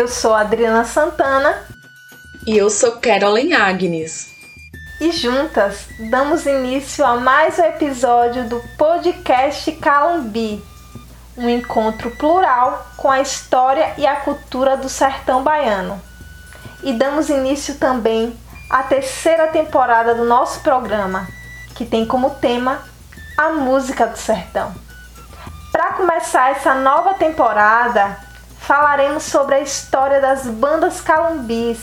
Eu sou Adriana Santana. E eu sou Carolyn Agnes. E juntas damos início a mais um episódio do podcast Calumbi, um encontro plural com a história e a cultura do sertão baiano. E damos início também à terceira temporada do nosso programa, que tem como tema a música do sertão. Para começar essa nova temporada, falaremos sobre a história das bandas calumbis,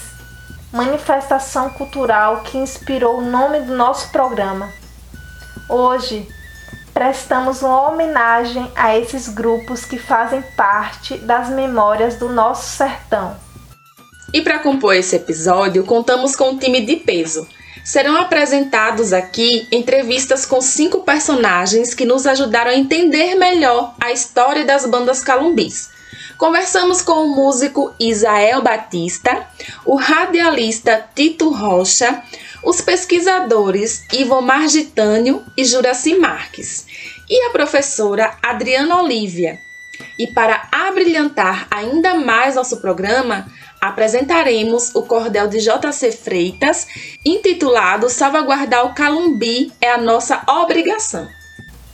manifestação cultural que inspirou o nome do nosso programa. Hoje, prestamos uma homenagem a esses grupos que fazem parte das memórias do nosso sertão. E para compor esse episódio, contamos com um time de peso serão apresentados aqui entrevistas com cinco personagens que nos ajudaram a entender melhor a história das bandas calumbis. Conversamos com o músico Isael Batista, o radialista Tito Rocha, os pesquisadores Ivo Margitânio e Juraci Marques, e a professora Adriana Olívia. E para abrilhantar ainda mais nosso programa, apresentaremos o cordel de JC Freitas, intitulado Salvaguardar o Calumbi é a nossa obrigação.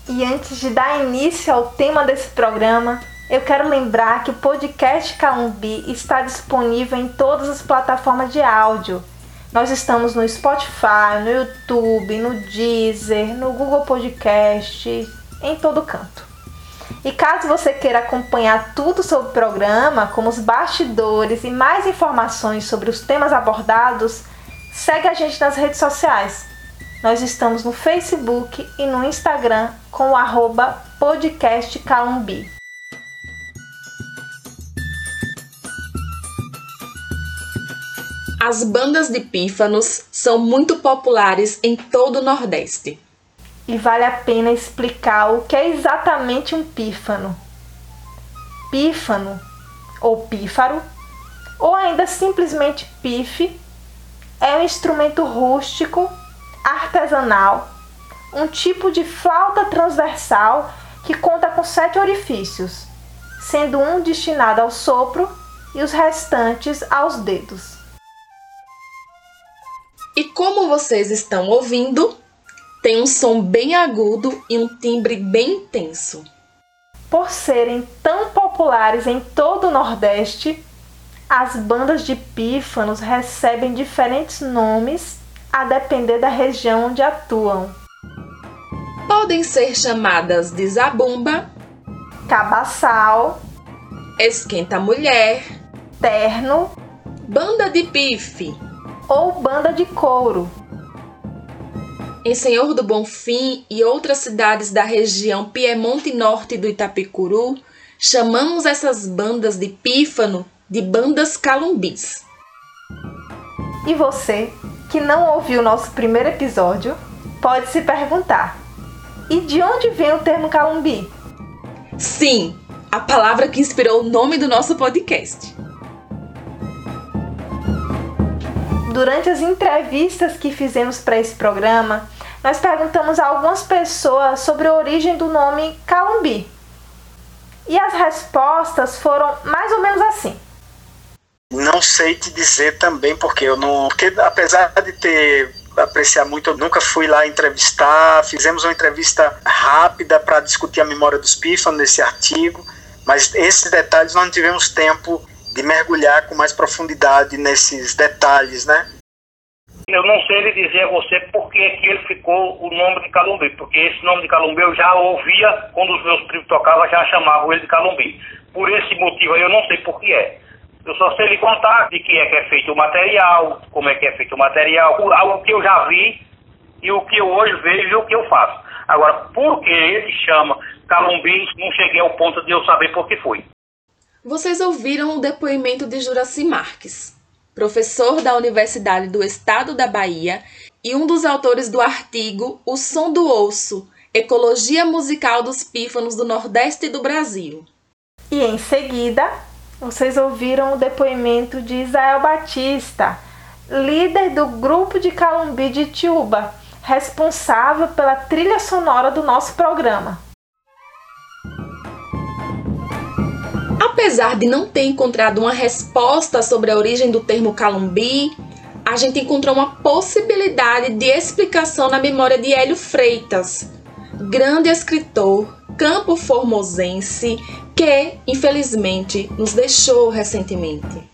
E antes de dar início ao tema desse programa, eu quero lembrar que o podcast Calumbi está disponível em todas as plataformas de áudio. Nós estamos no Spotify, no YouTube, no Deezer, no Google Podcast, em todo canto. E caso você queira acompanhar tudo sobre o programa, como os bastidores e mais informações sobre os temas abordados, segue a gente nas redes sociais. Nós estamos no Facebook e no Instagram com o arroba podcast As bandas de pífanos são muito populares em todo o Nordeste e vale a pena explicar o que é exatamente um pífano. Pífano, ou pífaro, ou ainda simplesmente pife, é um instrumento rústico, artesanal, um tipo de flauta transversal que conta com sete orifícios, sendo um destinado ao sopro e os restantes aos dedos. E como vocês estão ouvindo, tem um som bem agudo e um timbre bem intenso. Por serem tão populares em todo o Nordeste, as bandas de pífanos recebem diferentes nomes a depender da região onde atuam. Podem ser chamadas de zabumba, cabaçal, esquenta mulher, terno, banda de pife ou banda de couro. Em Senhor do Bonfim e outras cidades da região Piemonte Norte do Itapicuru, chamamos essas bandas de pífano de bandas calumbis. E você, que não ouviu o nosso primeiro episódio, pode se perguntar: e de onde vem o termo calumbi? Sim, a palavra que inspirou o nome do nosso podcast. Durante as entrevistas que fizemos para esse programa, nós perguntamos a algumas pessoas sobre a origem do nome Calumbi. E as respostas foram mais ou menos assim. Não sei te dizer também porque eu não, porque apesar de ter apreciar muito, eu nunca fui lá entrevistar. Fizemos uma entrevista rápida para discutir a memória dos pífanos nesse artigo, mas esses detalhes nós não tivemos tempo de mergulhar com mais profundidade nesses detalhes, né? Eu não sei lhe dizer a você por que, que ele ficou o nome de Calumbi, porque esse nome de Calumbi eu já ouvia quando os meus primos tocavam, já chamavam ele de Calumbi. Por esse motivo aí eu não sei por que é. Eu só sei lhe contar de que é que é feito o material, como é que é feito o material, o que eu já vi e o que eu hoje vejo e o que eu faço. Agora, por que ele chama Calumbi, não cheguei ao ponto de eu saber por que foi. Vocês ouviram o depoimento de Juraci Marques, professor da Universidade do Estado da Bahia e um dos autores do artigo O Som do Osso Ecologia Musical dos Pífanos do Nordeste do Brasil. E em seguida, vocês ouviram o depoimento de Israel Batista, líder do grupo de Calumbi de Tiúba, responsável pela trilha sonora do nosso programa. Apesar de não ter encontrado uma resposta sobre a origem do termo calumbi, a gente encontrou uma possibilidade de explicação na memória de Hélio Freitas, grande escritor campo formosense que, infelizmente, nos deixou recentemente.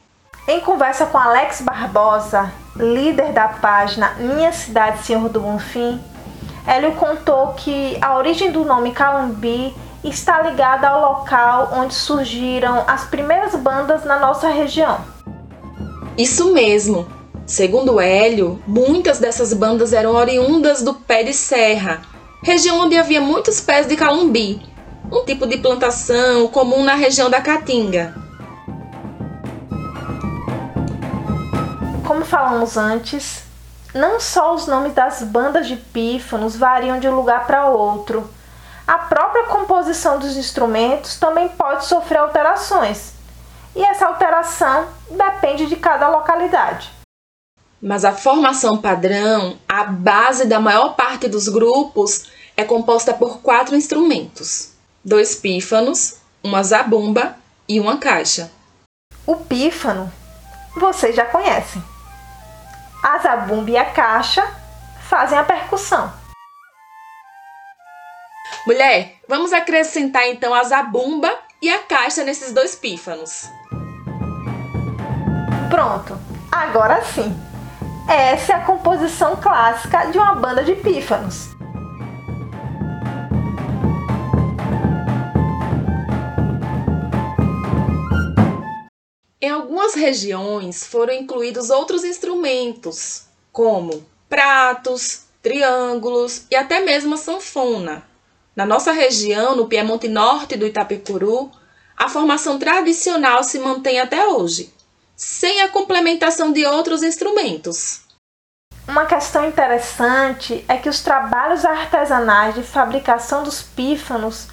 Em conversa com Alex Barbosa, líder da página Minha Cidade Senhor do Bonfim, Hélio contou que a origem do nome Calumbi está ligada ao local onde surgiram as primeiras bandas na nossa região. Isso mesmo. Segundo Hélio, muitas dessas bandas eram oriundas do pé de serra, região onde havia muitos pés de calumbi, um tipo de plantação comum na região da Caatinga. Como falamos antes, não só os nomes das bandas de pífanos variam de um lugar para outro, a própria composição dos instrumentos também pode sofrer alterações, e essa alteração depende de cada localidade. Mas a formação padrão, a base da maior parte dos grupos, é composta por quatro instrumentos: dois pífanos, uma zabumba e uma caixa. O pífano vocês já conhecem. A zabumba e a caixa fazem a percussão. Mulher, vamos acrescentar então a zabumba e a caixa nesses dois pífanos. Pronto, agora sim. Essa é a composição clássica de uma banda de pífanos. Em algumas regiões foram incluídos outros instrumentos, como pratos, triângulos e até mesmo a sanfona. Na nossa região, no Piemonte Norte do Itapecuru, a formação tradicional se mantém até hoje, sem a complementação de outros instrumentos. Uma questão interessante é que os trabalhos artesanais de fabricação dos pífanos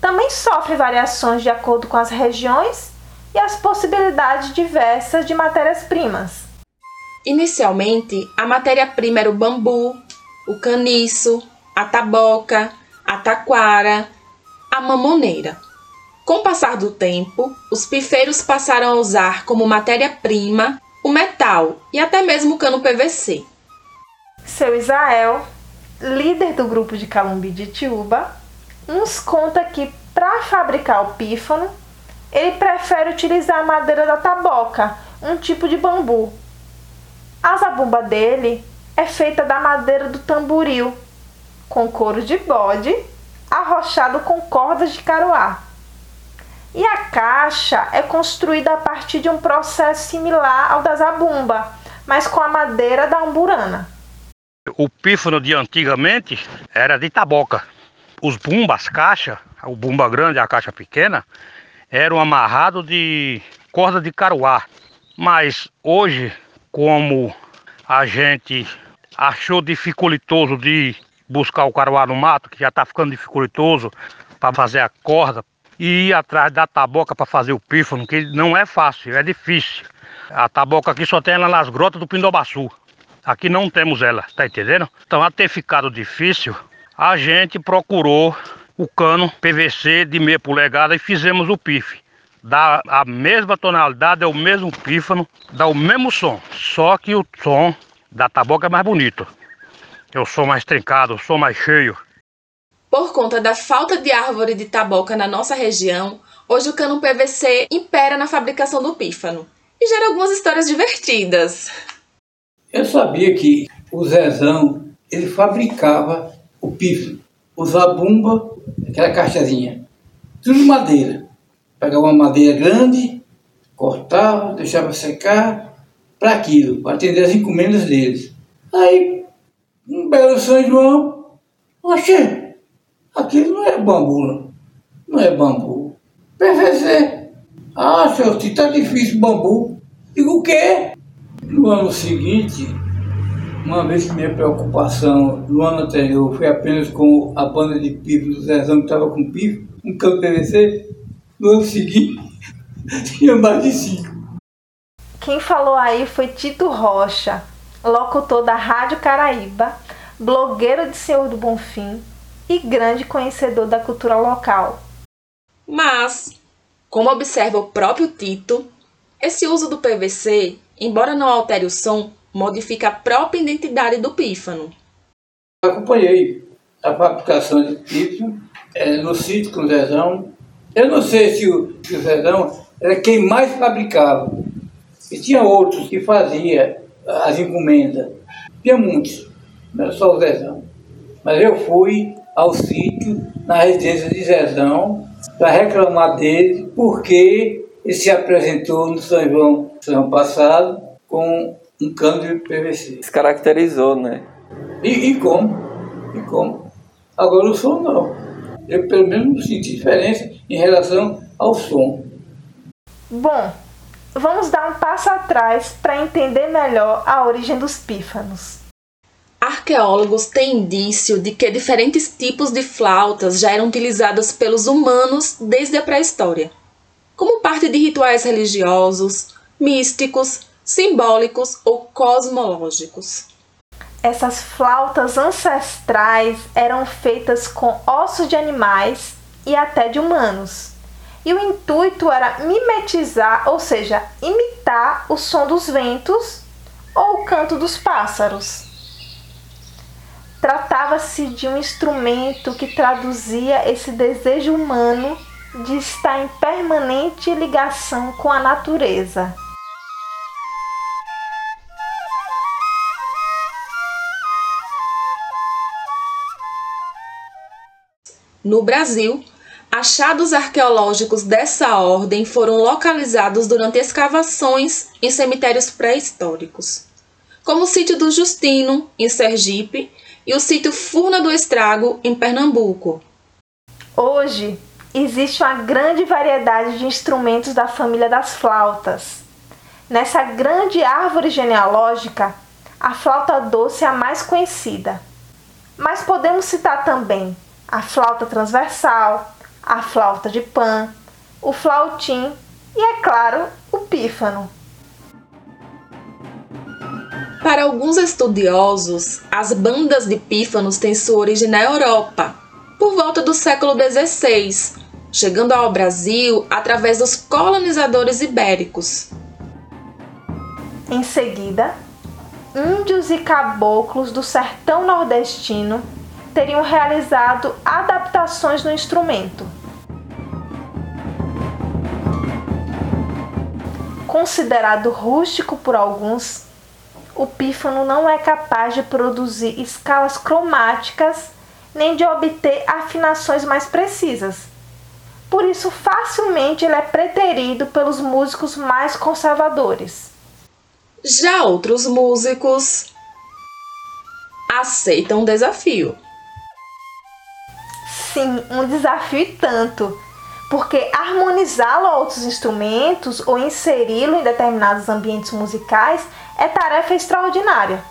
também sofrem variações de acordo com as regiões e as possibilidades diversas de matérias-primas. Inicialmente, a matéria-prima era o bambu, o caniço, a taboca, a taquara, a mamoneira. Com o passar do tempo, os pifeiros passaram a usar como matéria-prima o metal e até mesmo o cano PVC. Seu Israel, líder do grupo de Calumbi de Tiúba, nos conta que para fabricar o pífano ele prefere utilizar a madeira da taboca, um tipo de bambu. A zabumba dele é feita da madeira do tamboril, com couro de bode, arrochado com cordas de caruá. E a caixa é construída a partir de um processo similar ao da zabumba, mas com a madeira da umburana. O pífano de antigamente era de taboca. Os bumbas, caixa, o bumba grande e a caixa pequena, eram amarrados de corda de caruá. Mas hoje, como a gente achou dificultoso de buscar o caruá no mato, que já está ficando dificultoso para fazer a corda, e ir atrás da taboca para fazer o pífano, que não é fácil, é difícil. A taboca aqui só tem ela nas grotas do Pindobaçu. Aqui não temos ela, tá entendendo? Então, a ter ficado difícil, a gente procurou o cano PVC de meia polegada e fizemos o pife. Dá a mesma tonalidade, é o mesmo pífano, dá o mesmo som, só que o som da taboca é mais bonito. O som mais trincado, o som mais cheio. Por conta da falta de árvore de taboca na nossa região, hoje o cano PVC impera na fabricação do pífano e gera algumas histórias divertidas. Eu sabia que o Zezão ele fabricava o pífano, o zabumba aquela caixazinha, tudo madeira. Pegava uma madeira grande, cortava, deixava secar para aquilo, para atender as encomendas deles. Aí, belo São João, achei, aquilo não é bambu, não, não é bambu. PVC. Ah, senhor, se tá difícil bambu. Digo o quê? No ano seguinte, uma vez que minha preocupação no ano anterior foi apenas com a banda de pifo do Zezão que estava com pifo, um campo PVC, no ano seguinte tinha mais de cinco. Quem falou aí foi Tito Rocha, locutor da Rádio Caraíba, blogueiro de Senhor do Bonfim e grande conhecedor da cultura local. Mas Como observa o próprio Tito, esse uso do PVC, embora não altere o som, modifica a própria identidade do pífano. Acompanhei a fabricação de pífano é, no sítio com o Zezão. Eu não sei se o, se o Zezão era quem mais fabricava. E tinha outros que fazia as encomendas. Tinha muitos, não era só o Zezão. Mas eu fui ao sítio, na residência de Zezão, para reclamar dele, porque ele se apresentou no São João, ano passado com um cano de PVC. Se caracterizou, né? E, e como? E como? Agora o som não. Eu pelo menos não senti diferença em relação ao som. Bom, vamos dar um passo atrás para entender melhor a origem dos pífanos. Arqueólogos têm indício de que diferentes tipos de flautas já eram utilizadas pelos humanos desde a pré-história, como parte de rituais religiosos, místicos, simbólicos ou cosmológicos. Essas flautas ancestrais eram feitas com ossos de animais e até de humanos. E o intuito era mimetizar, ou seja, imitar o som dos ventos ou o canto dos pássaros. Tratava-se de um instrumento que traduzia esse desejo humano de estar em permanente ligação com a natureza. No Brasil, achados arqueológicos dessa ordem foram localizados durante escavações em cemitérios pré-históricos, como o sítio do Justino, em Sergipe, e o sítio Furna do Estrago, em Pernambuco. Hoje, existe uma grande variedade de instrumentos da família das flautas. Nessa grande árvore genealógica, a flauta doce é a mais conhecida. Mas podemos citar também a flauta transversal, a flauta de pan, o flautim e, é claro, o pífano. Para alguns estudiosos, as bandas de pífanos têm sua origem na Europa, por volta do século XVI, chegando ao Brasil através dos colonizadores ibéricos. Em seguida, índios e caboclos do sertão nordestino teriam realizado adaptações no instrumento. Considerado rústico por alguns, o pífano não é capaz de produzir escalas cromáticas nem de obter afinações mais precisas. Por isso, facilmente ele é preterido pelos músicos mais conservadores. Já outros músicos aceitam o desafio sim um desafio e tanto, porque harmonizá-lo a outros instrumentos ou inseri-lo em determinados ambientes musicais é tarefa extraordinária.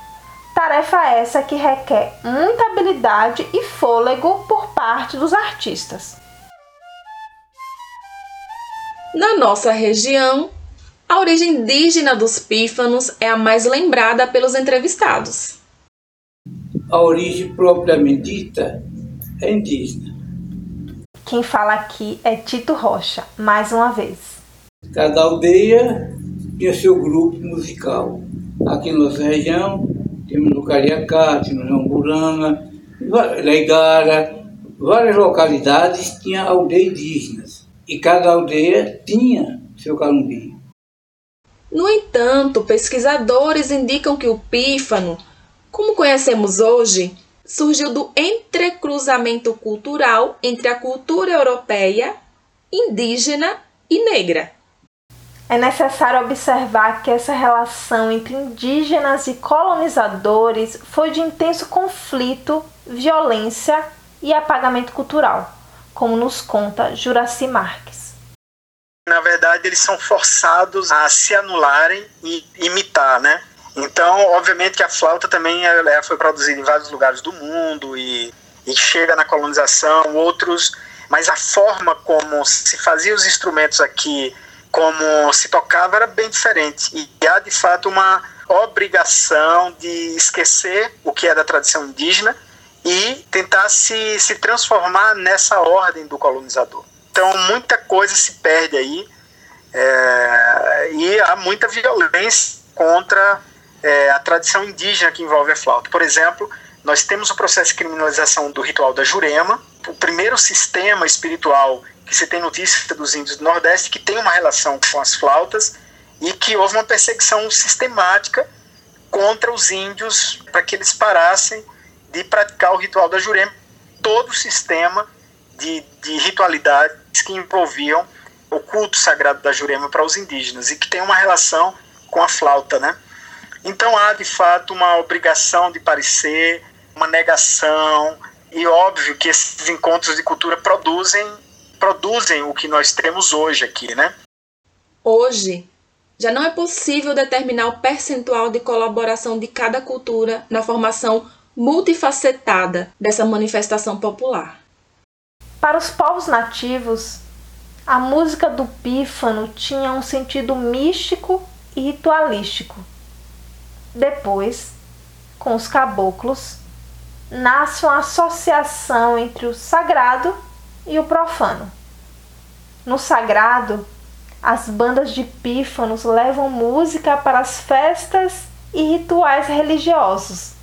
Tarefa essa que requer muita habilidade e fôlego por parte dos artistas. Na nossa região, a origem indígena dos pífanos é a mais lembrada pelos entrevistados. A origem propriamente dita é indígena. Quem fala aqui é Tito Rocha, mais uma vez. Cada aldeia tinha seu grupo musical. Aqui na nossa região, temos no Cariacá, temos no Jamburana, Leigara, várias localidades tinham aldeias indígenas. E cada aldeia tinha seu calumbi. No entanto, pesquisadores indicam que o pífano, como conhecemos hoje, surgiu do entrecruzamento cultural entre a cultura europeia, indígena e negra. É necessário observar que essa relação entre indígenas e colonizadores foi de intenso conflito, violência e apagamento cultural, como nos conta Juraci Marques. Na verdade, eles são forçados a se anularem e imitar, né? Então, obviamente que a flauta também ela foi produzida em vários lugares do mundo e, e chega na colonização, outros, mas a forma como se fazia os instrumentos aqui, como se tocava era bem diferente. E há de fato uma obrigação de esquecer o que é da tradição indígena e tentar se, se transformar nessa ordem do colonizador. Então muita coisa se perde aí é, e há muita violência contra é, a tradição indígena que envolve a flauta. Por exemplo, nós temos o processo de criminalização do ritual da Jurema, o primeiro sistema espiritual que se tem notícia dos índios do Nordeste que tem uma relação com as flautas e que houve uma perseguição sistemática contra os índios para que eles parassem de praticar o ritual da Jurema, todo o sistema de, de ritualidades que envolviam o culto sagrado da Jurema para os indígenas e que tem uma relação com a flauta, né? Então há de fato uma obrigação de parecer, uma negação e óbvio que esses encontros de cultura produzem produzem o que nós temos hoje aqui, né? Hoje já não é possível determinar o percentual de colaboração de cada cultura na formação multifacetada dessa manifestação popular. Para os povos nativos, a música do pífano tinha um sentido místico e ritualístico. Depois, com os caboclos, nasce uma associação entre o sagrado e o profano. No sagrado, as bandas de pífanos levam música para as festas e rituais religiosos.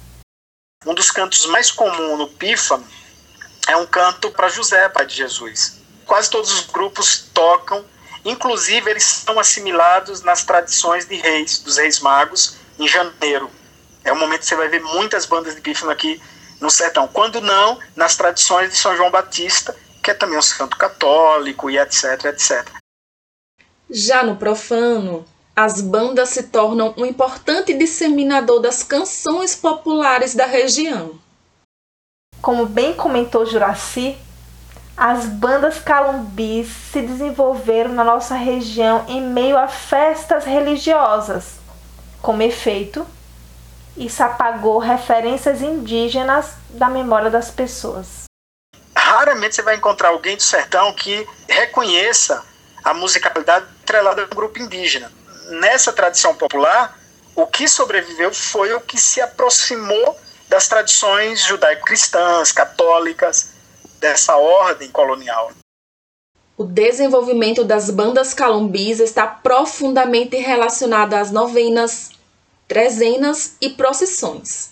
Um dos cantos mais comuns no pífano é um canto para José, pai de Jesus. Quase todos os grupos tocam, inclusive eles são assimilados nas tradições de reis, dos reis magos, em janeiro. É o momento que você vai ver muitas bandas de pífano aqui no sertão. Quando não, nas tradições de São João Batista, que é também um santo católico e etc, etc. Já no profano, as bandas se tornam um importante disseminador das canções populares da região. Como bem comentou Juraci, as bandas calumbis se desenvolveram na nossa região em meio a festas religiosas. Como efeito, isso apagou referências indígenas da memória das pessoas. Raramente você vai encontrar alguém do sertão que reconheça a musicalidade atrelada a um grupo indígena. Nessa tradição popular, o que sobreviveu foi o que se aproximou das tradições judaico-cristãs, católicas, dessa ordem colonial. O desenvolvimento das bandas calombis está profundamente relacionado às novenas, trezenas e procissões.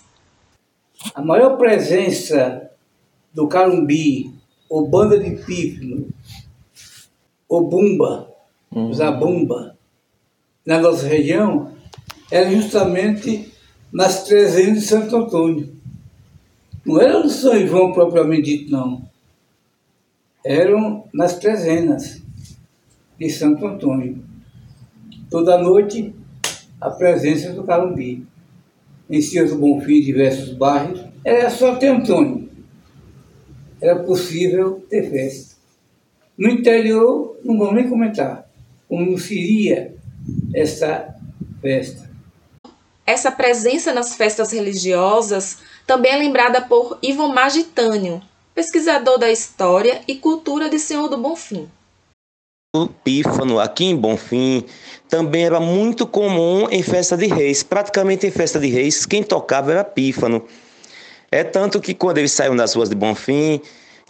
A maior presença do calumbi, ou banda de pífano, ou bumba, uhum. zabumba, na nossa região, era justamente nas trezenas de Santo Antônio. Não era no São João propriamente dito, não. Eram nas trezenas de Santo Antônio. Toda noite, a presença do Calumbi. Em Senhor do Bonfim, diversos bairros, era só ter Antônio. Era possível ter festa. No interior, não vamos nem comentar como seria essa festa. Essa presença nas festas religiosas também é lembrada por Ivomar Gitânio, pesquisador da história e cultura de Senhor do Bonfim. O pífano aqui em Bonfim também era muito comum em festa de reis. Praticamente em festa de reis, quem tocava era pífano. É tanto que quando eles saíam das ruas de Bonfim,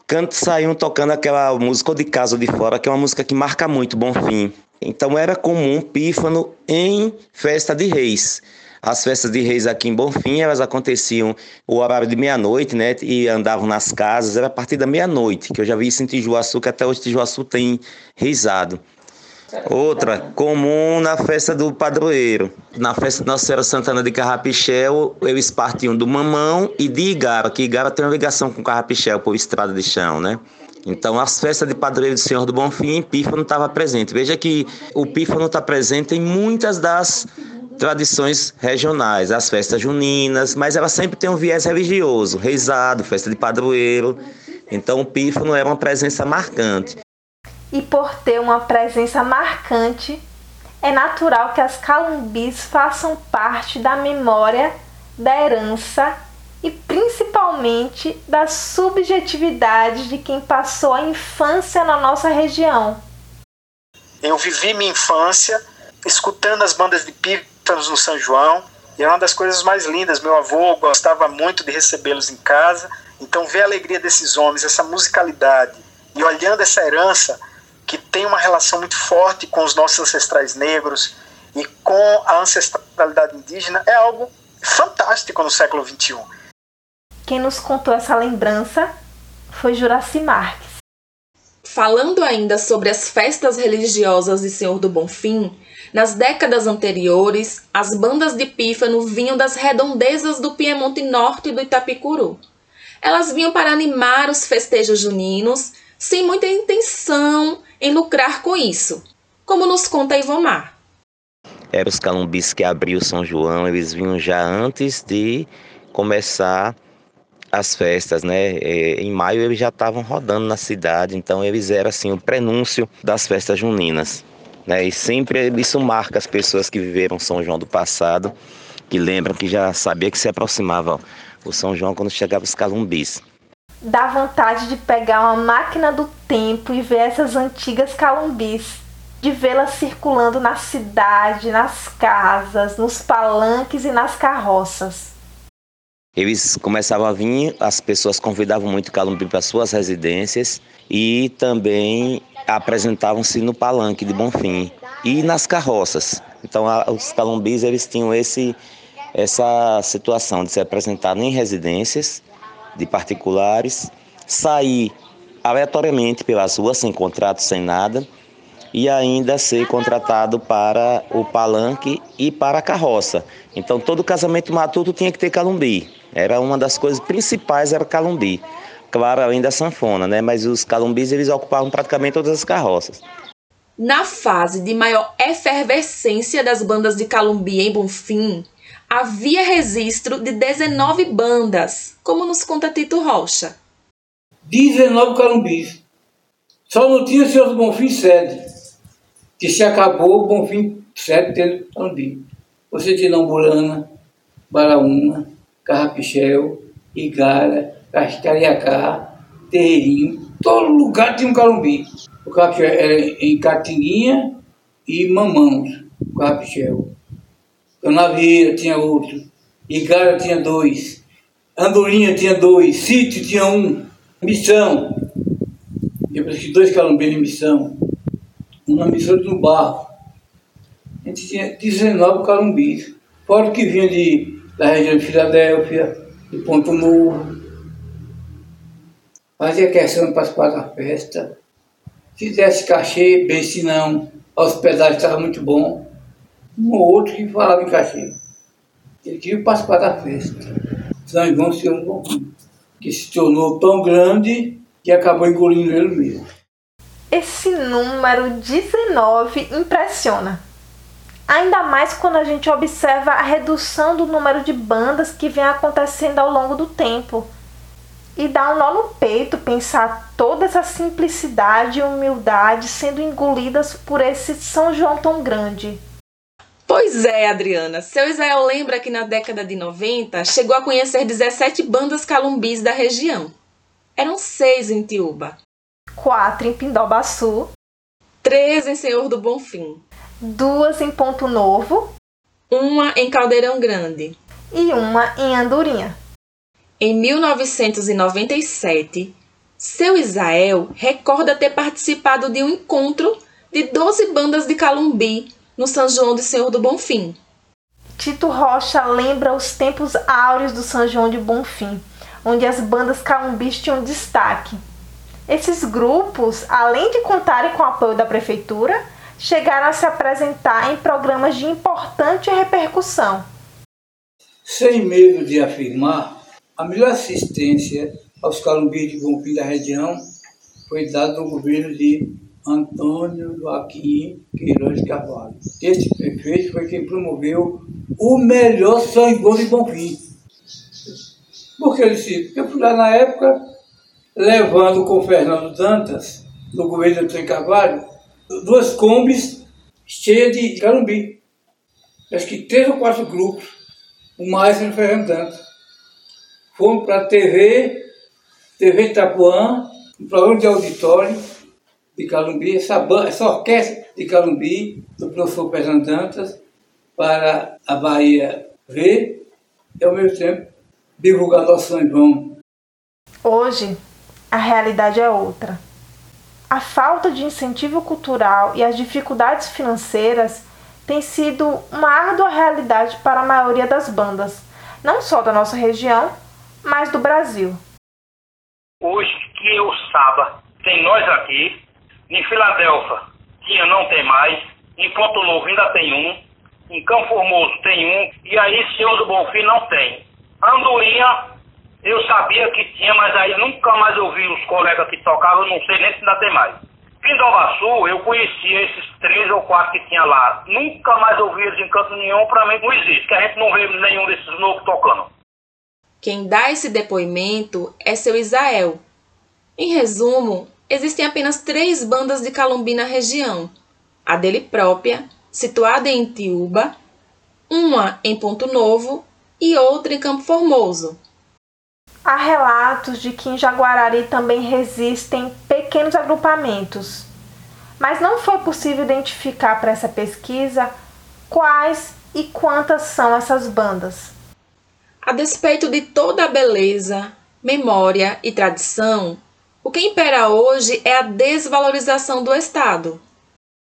canto saíam tocando aquela música de Casa de Fora, que é uma música que marca muito Bonfim. Então era comum pífano em festa de reis. As festas de reis aqui em Bonfim, elas aconteciam o horário de meia-noite, né? E andavam nas casas, era a partir da meia-noite, que eu já vi isso em Tijuaçu, que até hoje Tijuaçu tem reisado. Outra, comum na festa do padroeiro. Na festa da Nossa Senhora Santana de Carrapichel, eles partiam do Mamão e de Igara, que Igara tem uma ligação com Carrapichel por estrada de chão, né? Então, as festas de padroeiro do Senhor do Bonfim, Pífano estava presente. Veja que o Pífano está presente em muitas das tradições regionais, as festas juninas, mas ela sempre tem um viés religioso, reizado, festa de padroeiro. Então o pífano era uma presença marcante. E por ter uma presença marcante, é natural que as calumbis façam parte da memória, da herança e principalmente da subjetividade de quem passou a infância na nossa região. Eu vivi minha infância escutando as bandas de pífano estamos no São João e é uma das coisas mais lindas. Meu avô gostava muito de recebê-los em casa, então ver a alegria desses homens, essa musicalidade e olhando essa herança que tem uma relação muito forte com os nossos ancestrais negros e com a ancestralidade indígena, é algo fantástico no século XXI. Quem nos contou essa lembrança foi Juraci Marques. Falando ainda sobre as festas religiosas de Senhor do Bonfim, nas décadas anteriores, as bandas de pífano vinham das redondezas do Piemonte Norte e do Itapicuru. Elas vinham para animar os festejos juninos, sem muita intenção em lucrar com isso, como nos conta Ivomar. Eram os calumbis que abriam São João, eles vinham já antes de começar as festas, né? É, em maio eles já estavam rodando na cidade, então eles eram assim o prenúncio das festas juninas. Né? E sempre isso marca as pessoas que viveram São João do passado, que lembram que já sabia que se aproximava o São João quando chegava os calumbis. Dá vontade de pegar uma máquina do tempo e ver essas antigas calumbis, de vê-las circulando na cidade, nas casas, nos palanques e nas carroças. Eles começavam a vir, as pessoas convidavam muito Calumbi para suas residências e também apresentavam-se no palanque de Bonfim e nas carroças. Então os calumbis eles tinham esse essa situação de se apresentar em residências de particulares, sair aleatoriamente pelas ruas sem contrato, sem nada e ainda ser contratado para o palanque e para a carroça. Então todo casamento matuto tinha que ter calumbi. Era uma das coisas principais, era calumbi. Claro, além da sanfona, né? Mas os calumbis eles ocupavam praticamente todas as carroças. Na fase de maior efervescência das bandas de calumbi em Bonfim, havia registro de 19 bandas, como nos conta Tito Rocha. 19 calumbis. Só não tinha o senhor Bonfim sede, que se acabou o Bonfim sede tendo calumbi. Você tinha Namburana, Baraúna, Carrapichel, Igara, Cascariacá, Terreirinho, todo lugar tinha um calumbi. O Carrapichel era em Catinguinha e Mamãos, o Carrapichel. Canavieira tinha outro, Igara tinha dois, Andorinha tinha dois, Sítio tinha um, Missão, depois que dois calumbeiros em Missão, uma missão do barro. A gente tinha 19 calumbis, fora que vinha de da região de Filadélfia, de Ponto Novo. Fazia questão de participar da festa. Se desse cachê, bem, se não, a hospedagem estava muito bom. Um ou outro que falava em cachê. Ele queria participar da festa. São João Senhor Bom, que se tornou tão grande que acabou engolindo ele mesmo. Esse número 19 impressiona Ainda mais quando a gente observa a redução do número de bandas que vem acontecendo ao longo do tempo. E dá um nó no peito pensar toda essa simplicidade e humildade sendo engolidas por esse São João tão grande. Pois é, Adriana. Seu Israel lembra que na década de 90 chegou a conhecer 17 bandas calumbis da região. Eram seis em Tiúba. Quatro em Pindobaçu. Três em Senhor do Bonfim duas em Ponto Novo, uma em Caldeirão Grande e uma em Andorinha. Em 1997, seu Israel recorda ter participado de um encontro de 12 bandas de Calumbi no São João de Senhor do Bonfim. Tito Rocha lembra os tempos áureos do São João de Bonfim, onde as bandas calumbis tinham destaque. Esses grupos, além de contarem com o apoio da prefeitura, chegaram a se apresentar em programas de importante repercussão. Sem medo de afirmar, a melhor assistência aos calumbis de Bonfim da região foi dada no governo de Antônio Joaquim Queiroz Carvalho. Este prefeito foi quem promoveu o melhor João de Bonfim. Por que eu disse? Porque eu fui lá na época, levando com Fernando Dantas, do governo de Carvalho, duas combis cheias de carumbi. Acho que três ou quatro grupos, o mais no Fernando Dantas. Fomos para a TV, TV Itapuã, um programa de auditório de Calumbi, essa, banda, essa orquestra de Calumbi, do professor Fernando Dantas, para a Bahia ver e ao mesmo tempo divulgar nosso São João. Hoje, a realidade é outra a falta de incentivo cultural e as dificuldades financeiras têm sido uma árdua realidade para a maioria das bandas, não só da nossa região, mas do Brasil. Hoje que eu saiba, tem nós aqui, em Filadélfia tinha, não tem mais, em Ponto Novo ainda tem um, em Campo Formoso tem um, e aí Senhor do Bonfim não tem. Andorinha eu sabia que tinha, mas aí nunca mais ouvi os colegas que tocavam, não sei nem se ainda tem mais. Pindobaçu, eu conhecia esses três ou quatro que tinha lá. Nunca mais ouvi eles em canto nenhum, pra mim não existe, que a gente não vê nenhum desses novos tocando. Quem dá esse depoimento é seu Isael. Em resumo, existem apenas três bandas de calumbi na região. A dele própria, situada em Tiúba, uma em Ponto Novo e outra em Campo Formoso. Há relatos de que em Jaguarari também resistem pequenos agrupamentos, mas não foi possível identificar para essa pesquisa quais e quantas são essas bandas. A despeito de toda a beleza, memória e tradição, o que impera hoje é a desvalorização do Estado.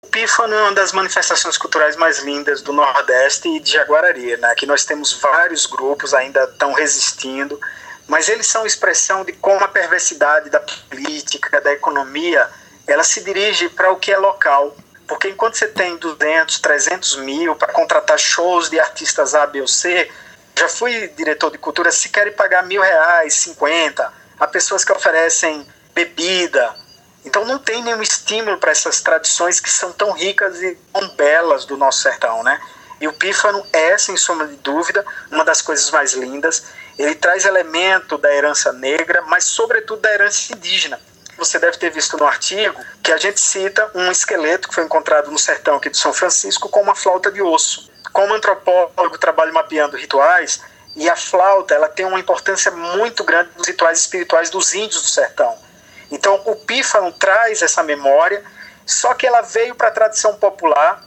O Pífano é uma das manifestações culturais mais lindas do Nordeste e de Jaguarari, né? que nós temos vários grupos ainda estão resistindo mas eles são expressão de como a perversidade da política, da economia, ela se dirige para o que é local. Porque enquanto você tem 200, 300 mil para contratar shows de artistas A, B ou C, já fui diretor de cultura, se querem pagar mil reais, 50, há pessoas que oferecem bebida. Então não tem nenhum estímulo para essas tradições que são tão ricas e tão belas do nosso sertão, né? E o pífano é, sem sombra de dúvida, uma das coisas mais lindas. Ele traz elemento da herança negra, mas sobretudo da herança indígena. Você deve ter visto no artigo que a gente cita um esqueleto que foi encontrado no sertão aqui de São Francisco com uma flauta de osso. Como antropólogo trabalho mapeando rituais, e a flauta ela tem uma importância muito grande nos rituais espirituais dos índios do sertão. Então o pífano traz essa memória, só que ela veio para a tradição popular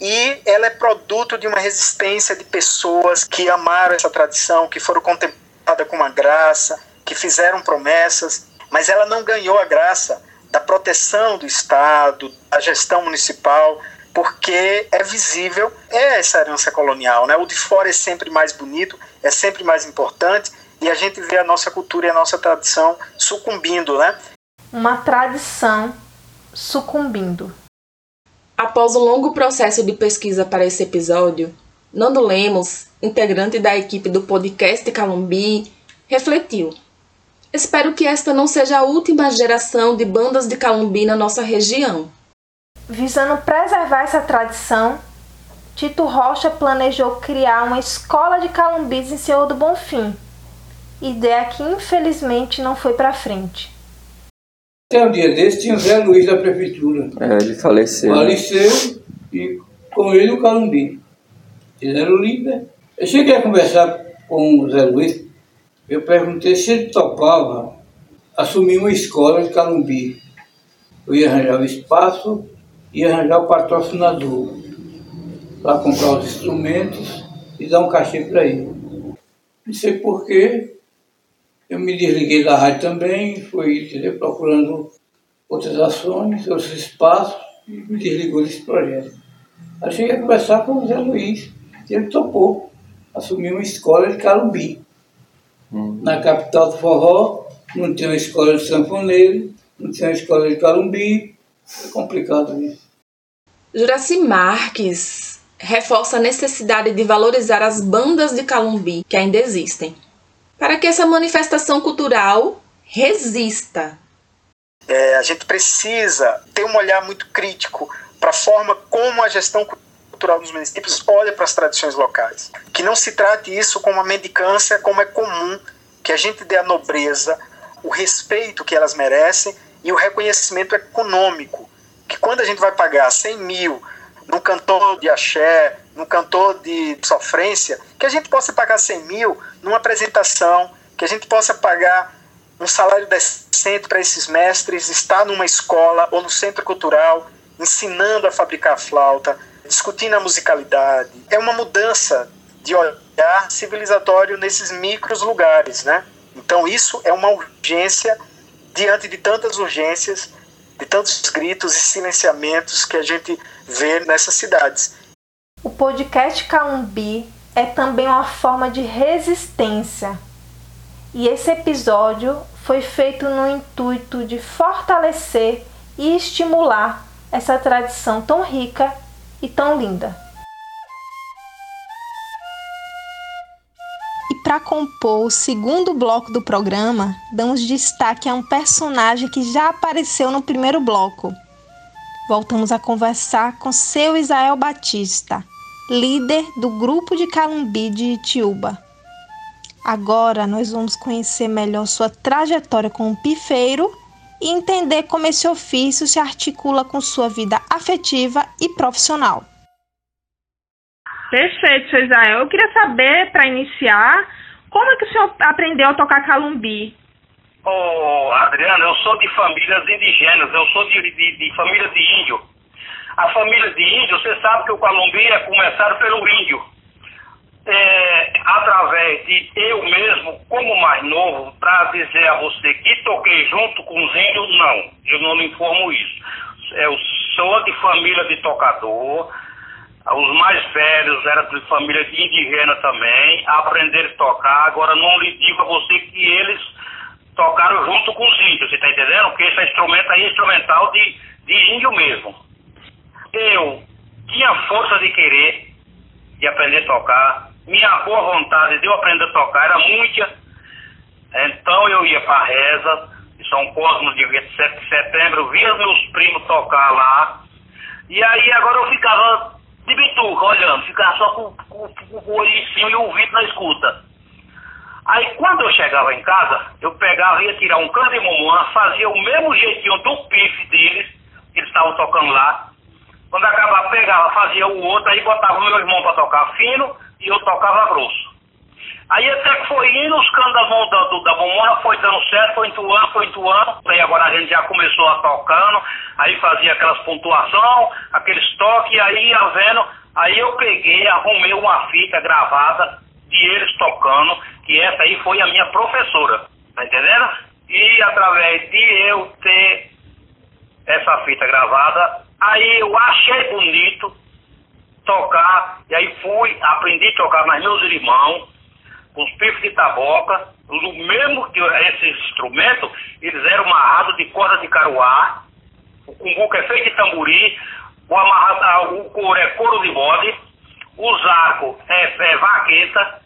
e ela é produto de uma resistência de pessoas que amaram essa tradição, que foram contempladas com uma graça, que fizeram promessas, mas ela não ganhou a graça da proteção do Estado, da gestão municipal, porque é visível, é essa herança colonial, né? O de fora é sempre mais bonito, é sempre mais importante, e a gente vê a nossa cultura e a nossa tradição sucumbindo, né? Uma tradição sucumbindo. Após um longo processo de pesquisa para esse episódio, Nando Lemos, integrante da equipe do podcast Calumbi, refletiu. Espero que esta não seja a última geração de bandas de calumbi na nossa região. Visando preservar essa tradição, Tito Rocha planejou criar uma escola de calumbis em Senhor do Bonfim, ideia que infelizmente não foi para frente. Até um dia desse tinha o Zé Luiz da prefeitura. É, ele faleceu. Faleceu e com ele o Calumbi. Fizeram o líder. Eu cheguei a conversar com o Zé Luiz. Eu perguntei se ele topava assumir uma escola de Calumbi. Eu ia arranjar o espaço, ia arranjar o patrocinador para comprar os instrumentos e dar um cachê para ele. Não sei porquê, eu me desliguei da rádio também, fui entendeu, procurando outras ações, outros espaços, e me desligou desse projeto. Aí cheguei a conversar com o Zé Luiz, e ele topou assumir uma escola de Calumbi. Hum. Na capital do forró, não tinha uma escola de sanfoneiro, não tinha uma escola de Calumbi, é complicado isso. Juraci Marques reforça a necessidade de valorizar as bandas de Calumbi que ainda existem para que essa manifestação cultural resista. É, a gente precisa ter um olhar muito crítico para a forma como a gestão cultural dos municípios olha para as tradições locais. Que não se trate isso como uma mendicância, como é comum, que a gente dê a nobreza, o respeito que elas merecem e o reconhecimento econômico. Que quando a gente vai pagar 100 mil num cantor de axé, num cantor de sofrência, que a gente possa pagar 100 mil numa apresentação, que a gente possa pagar um salário decente para esses mestres, estar numa escola ou no centro cultural, ensinando a fabricar a flauta, discutindo a musicalidade. É uma mudança de olhar civilizatório nesses micros lugares, né? Então isso é uma urgência diante de tantas urgências de tantos gritos e silenciamentos que a gente vê nessas cidades. O podcast Calumbi é também uma forma de resistência. E esse episódio foi feito no intuito de fortalecer e estimular essa tradição tão rica e tão linda. Para compor o segundo bloco do programa, damos destaque a um personagem que já apareceu no primeiro bloco. Voltamos a conversar com seu Israel Batista, líder do grupo de Calumbi de Itiúba. Agora nós vamos conhecer melhor sua trajetória como pifeiro e entender como esse ofício se articula com sua vida afetiva e profissional. Perfeito, seu Israel. Eu queria saber, para iniciar, como é que o senhor aprendeu a tocar calumbi? Oh, Adriano, eu sou de famílias indígenas, eu sou de, de, de família de índio. A família de índio, você sabe que o calumbi é começado pelo índio. É, através de eu mesmo, como mais novo, para dizer a você que toquei junto com os índios, não, eu não lhe informo isso. Eu sou de família de tocador, os mais velhos eram de família de indígena também, aprenderam a tocar. Agora não lhe digo a você que eles tocaram junto com os índios, você está entendendo? Porque esse instrumento aí é instrumental de, de índio mesmo. Eu tinha força de querer de aprender a tocar, minha boa vontade de eu aprender a tocar era muita. Então eu ia para a reza, de São Cosmo, dia 27 de setembro, via meus primos tocar lá. E aí agora eu ficava de bituca, olhando, ficar só com, com, com o olho em cima e o ouvido na escuta. Aí quando eu chegava em casa, eu pegava, ia tirar um cano de mamãe, fazia o mesmo jeitinho do pife deles, que eles estavam tocando lá. Quando acabava, pegava, fazia o outro, aí botava o meu irmão para tocar fino e eu tocava grosso. Aí até que foi indo, os canos da mão da, da bomona foi dando certo, foi entoando, foi entoando. Aí agora a gente já começou a tocando, aí fazia aquelas pontuação, aqueles toques, aí ia vendo. Aí eu peguei, arrumei uma fita gravada de eles tocando, que essa aí foi a minha professora, tá entendendo? E através de eu ter essa fita gravada, aí eu achei bonito tocar, e aí fui, aprendi a tocar mais meus irmãos, com os pifes de taboca, o mesmo que esses instrumentos, eles eram amarrados de corda de caruá, o cumbuco é feito de tamburi, o, amarrado, ah, o couro é couro de bode, os arcos é, é vaqueta,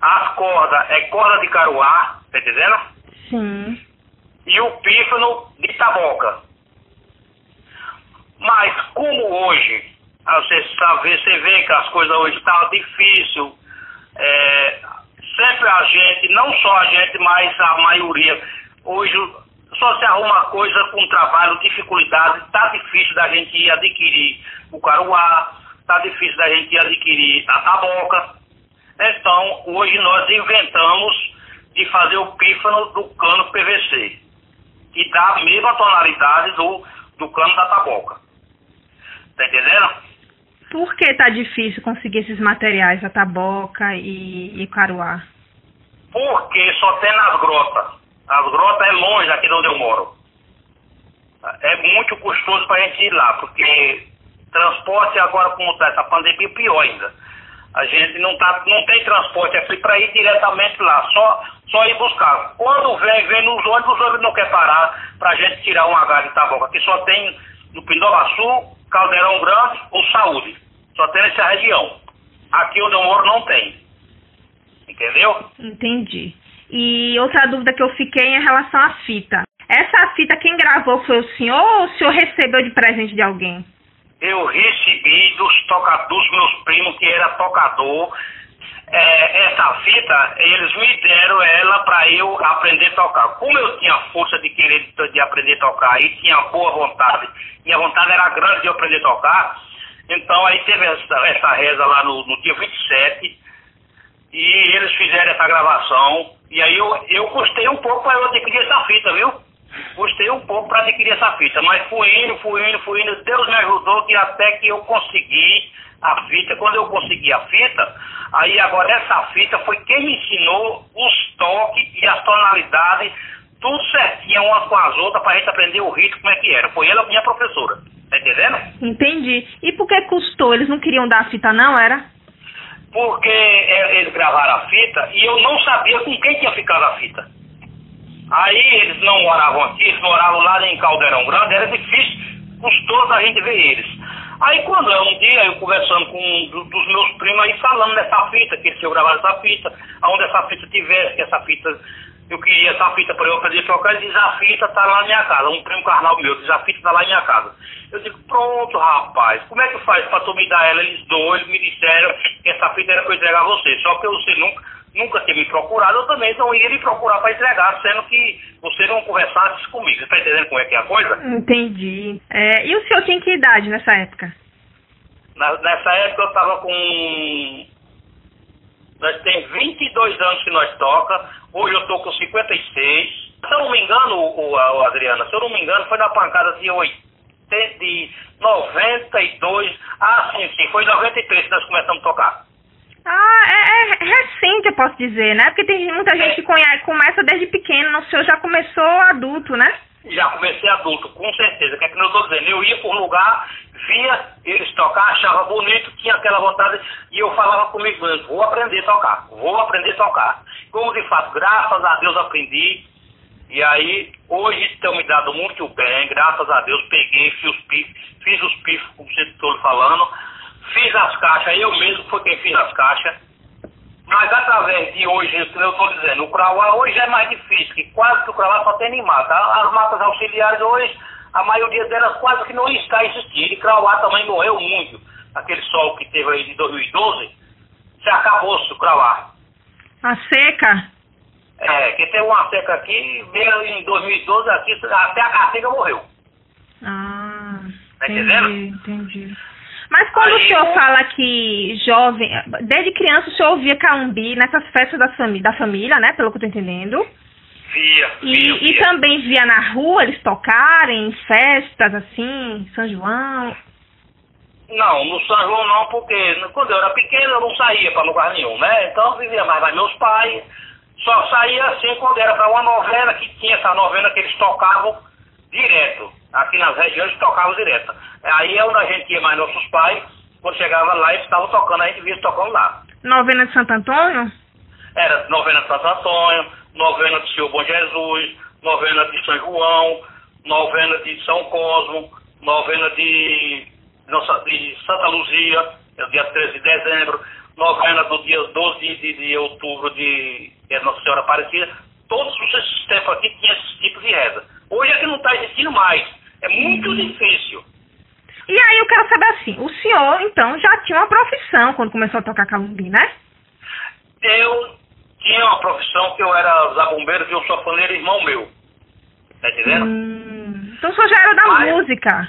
as cordas é corda de caruá, tá entendendo? Sim. E o pífano de taboca. Mas como hoje, você, sabe, você vê que as coisas hoje estão tá difíceis, é, sempre a gente, não só a gente, mas a maioria, hoje só se arruma coisa com trabalho, dificuldade, está difícil da gente ir adquirir o caruá, está difícil da gente ir adquirir a taboca. Então, hoje nós inventamos de fazer o pífano do cano PVC, que dá a mesma tonalidade do, do cano da taboca. Tá entendendo? Por que tá difícil conseguir esses materiais, a taboca e, e caruá? Porque só tem nas grotas. As grotas é longe aqui de onde eu moro. É muito custoso para a gente ir lá, porque transporte agora, como está essa pandemia, pior ainda. A gente não, tá, não tem transporte aqui para ir diretamente lá, só, só ir buscar. Quando vem, vem nos ônibus, os ônibus não quer parar para a gente tirar um H de taboca. Aqui só tem no Pindobaçu, Caldeirão Grande ou Saúde. Só tem nessa região. Aqui onde eu moro não tem. Entendeu? Entendi. E outra dúvida que eu fiquei é em relação à fita. Essa fita quem gravou foi o senhor ou o senhor recebeu de presente de alguém? Eu recebi dos, meus primos que era tocador. É, essa fita, eles me deram ela para eu aprender a tocar. Como eu tinha força de querer de aprender a tocar e tinha boa vontade, minha vontade era grande de aprender a tocar, então aí teve essa, essa reza lá no, no, dia 27 e eles fizeram essa gravação. E aí eu, eu custei um pouco para eu adquirir essa fita, viu? Custei um pouco para adquirir essa fita, mas fui indo, fui indo, fui indo. Deus me ajudou que até que eu consegui a fita. Quando eu consegui a fita, aí agora essa fita foi quem me ensinou os toques e as tonalidades tudo certinho, uma com as outras, pra gente aprender o ritmo, como é que era. Foi ela minha professora. Tá entendendo? Entendi. E por que custou? Eles não queriam dar a fita, não, era? Porque é, eles gravaram a fita e eu não sabia com quem tinha ficado a fita. Aí eles não moravam aqui, eles moravam lá em Caldeirão Grande, era difícil, custoso a gente ver eles. Aí quando é um dia eu conversando com um dos meus primos aí falando dessa fita, que eles tinham gravado essa fita, aonde essa fita tivesse, que essa fita, eu queria essa fita para eu tocar, ele diz a fita tá lá na minha casa, um primo carnal meu, diz a fita tá lá na minha casa. Eu digo, pronto rapaz, como é que faz para tu me dar ela? Eles dois me disseram que essa fita era para eu entregar a você, só que você nunca, nunca tinha me procurado, eu também não ia lhe procurar para entregar, sendo que você não conversasse comigo. Você tá entendendo como é que é a coisa? Entendi. É, e o senhor tinha que idade nessa época? Na, nessa época eu estava com. Nós temos 22 anos que nós toca, hoje eu estou com 56. Se eu não me engano, o, o, Adriana, se eu não me engano, foi na pancada de 80, de 92. Ah, sim, sim, foi em 93 que nós começamos a tocar. Ah, é, é, recente, eu posso dizer, né? Porque tem muita gente que conhece, começa desde pequeno, o senhor já começou adulto, né? Já comecei adulto, com certeza. Que é que eu estou dizendo, eu ia por lugar, via eles tocar, achava bonito, tinha aquela vontade, e eu falava comigo mesmo, vou aprender a tocar, vou aprender a tocar. Como de fato, graças a Deus aprendi, e aí hoje estão me dando muito bem, graças a Deus, peguei, fiz os pifes, fiz os pifes, como você estou falando, fiz as caixas, eu mesmo foi quem fiz as caixas. Mas através de hoje, eu estou dizendo, o Crauá hoje é mais difícil, que quase que o Crauá só tem em mata. As matas auxiliares hoje, a maioria delas quase que não está existindo. E Crauá também morreu muito. Aquele sol que teve aí de 2012, se acabou-se o Crauá. A seca? É, que teve uma seca aqui, veio em 2012 aqui, até a seca morreu. Ah, tá entendi, entendendo? entendi. Mas quando Aí, o senhor eu- fala que jovem, desde criança o senhor ouvia Calumbi nessas festas da, fami da família, né? Pelo que eu tô entendendo. Via, E, via, e também via na rua eles tocarem, em festas assim, São João. Não, no São João não, porque quando eu era pequeno eu não saía para lugar nenhum, né? Então eu vivia mais lá meus pais. Só saía assim quando era para uma novena que tinha essa novena que eles tocavam direto. Aqui nas regiões tocavam direto. Aí é onde a gente ia mais nossos pais, quando chegava lá eles estavam tocando, a gente via eles tocando lá. Novena de Santo Antônio? Era novena de Santo Antônio, novena de Senhor Bom Jesus, novena de São João, novena de São Cosmo, novena de, nossa, de Santa Luzia, é o dia 13 de dezembro, novena do dia 12 de, de, outubro de é Nossa Senhora Aparecida. Todos esses tempos aqui tinham esses tipos de reza. Hoje é que não está existindo mais. É muito difícil. E aí eu quero saber assim, o senhor então já tinha uma profissão quando começou a tocar Calumbi, né? Eu tinha uma profissão que eu era zabumbeiro de um sanfoneiro irmão meu. Tá entendendo? Hum, então o senhor já era da Mas- música.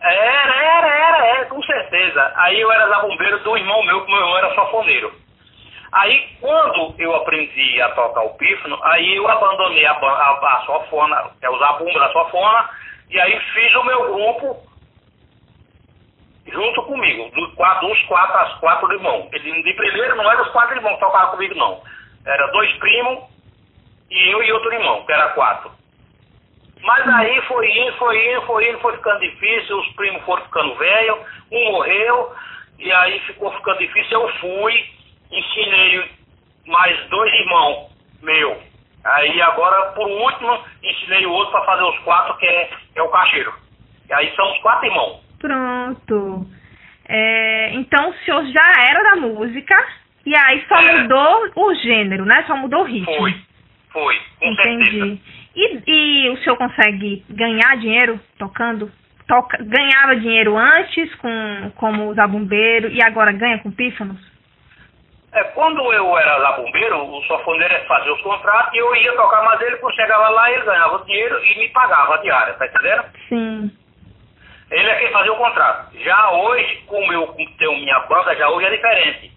Era, era, era, era, com certeza. Aí eu era zabumbeiro do irmão meu, que meu irmão era sanfoneiro. Aí, quando eu aprendi a tocar o pífano, aí eu abandonei a, a, a sanfona, é o zabumba da sanfona, e aí fiz o meu grupo junto comigo, dos quatro, uns quatro, as quatro irmãos. Ele, de primeiro não eram os quatro irmãos que tocavam comigo, não. Era dois primos e eu e outro irmão, que era quatro. Mas aí foi indo, foi indo, foi indo, foi ficando difícil, os primos foram ficando velhos, um morreu, e aí ficou ficando difícil, eu fui, ensinei mais dois irmãos meu. Aí agora, por último, ensinei o outro para fazer os quatro, que é, é o cacheiro. E aí são os quatro irmãos. Pronto. É, então o senhor já era da música e aí só É. mudou o gênero, né? Só mudou o ritmo. Foi, foi, com certeza. Entendi. E, e o senhor consegue ganhar dinheiro tocando? Toca, ganhava dinheiro antes com como zabumbeiro e agora ganha com pífanos? É, quando eu era zabumbeiro, o sanfoneiro fazia os contratos e eu ia tocar, mas ele quando chegava lá, ele ganhava o dinheiro e me pagava a diária, tá entendendo? Sim. Ele é quem fazia o contrato. Já hoje, como eu tenho minha banda, já hoje é diferente.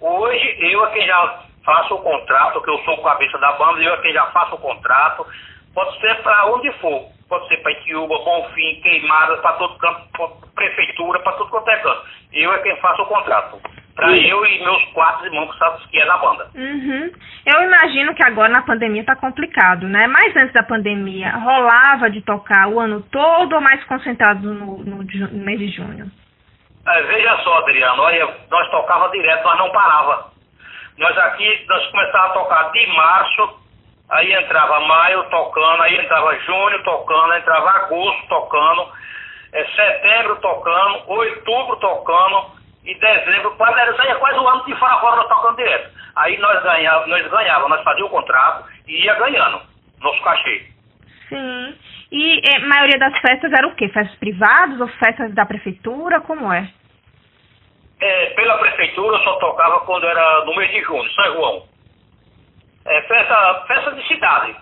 Hoje eu é quem já faço o contrato, que eu sou o cabeça da banda, eu é quem já faço o contrato. Pode ser para onde for. Pode ser para Itiúba, Bonfim, Queimada, para todo canto, pra prefeitura, para tudo quanto é canto. Eu é quem faço o contrato. Pra eu e meus quatro irmãos que é da banda. Uhum. Eu imagino que agora na pandemia tá complicado, né? Mas antes da pandemia, rolava de tocar o ano todo ou mais concentrado no, no, no mês de junho? É, veja só, Adriano, olha, nós tocava direto, nós não parava. Nós aqui, nós começávamos a tocar de março, aí entrava maio tocando, aí entrava junho tocando, aí entrava agosto tocando, é, setembro tocando, outubro tocando, e dezembro, quase era, saía quase um ano de fora fora nós tocando direto. Aí nós ganhávamos, nós ganhávamos, nós fazíamos o contrato e ia ganhando nosso cachê. Sim. E a maioria das festas era o quê? Festas privadas ou festas da prefeitura? Como é? é pela prefeitura eu só tocava quando era no mês de junho, São João. É, festa, festa de cidade.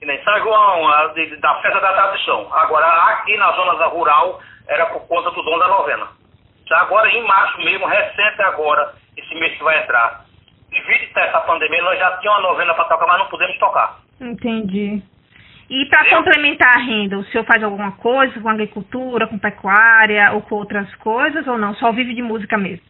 Que nem São João, a, de, da festa da tradição. Agora, aqui na zona rural, era por conta do dom da novena. Agora, em março mesmo, recente agora, esse mês que vai entrar, devido a essa pandemia, nós já tínhamos uma novena para tocar, mas não podemos tocar. Entendi. E para complementar a renda, o senhor faz alguma coisa com agricultura, com pecuária ou com outras coisas ou não? Só vive de música mesmo?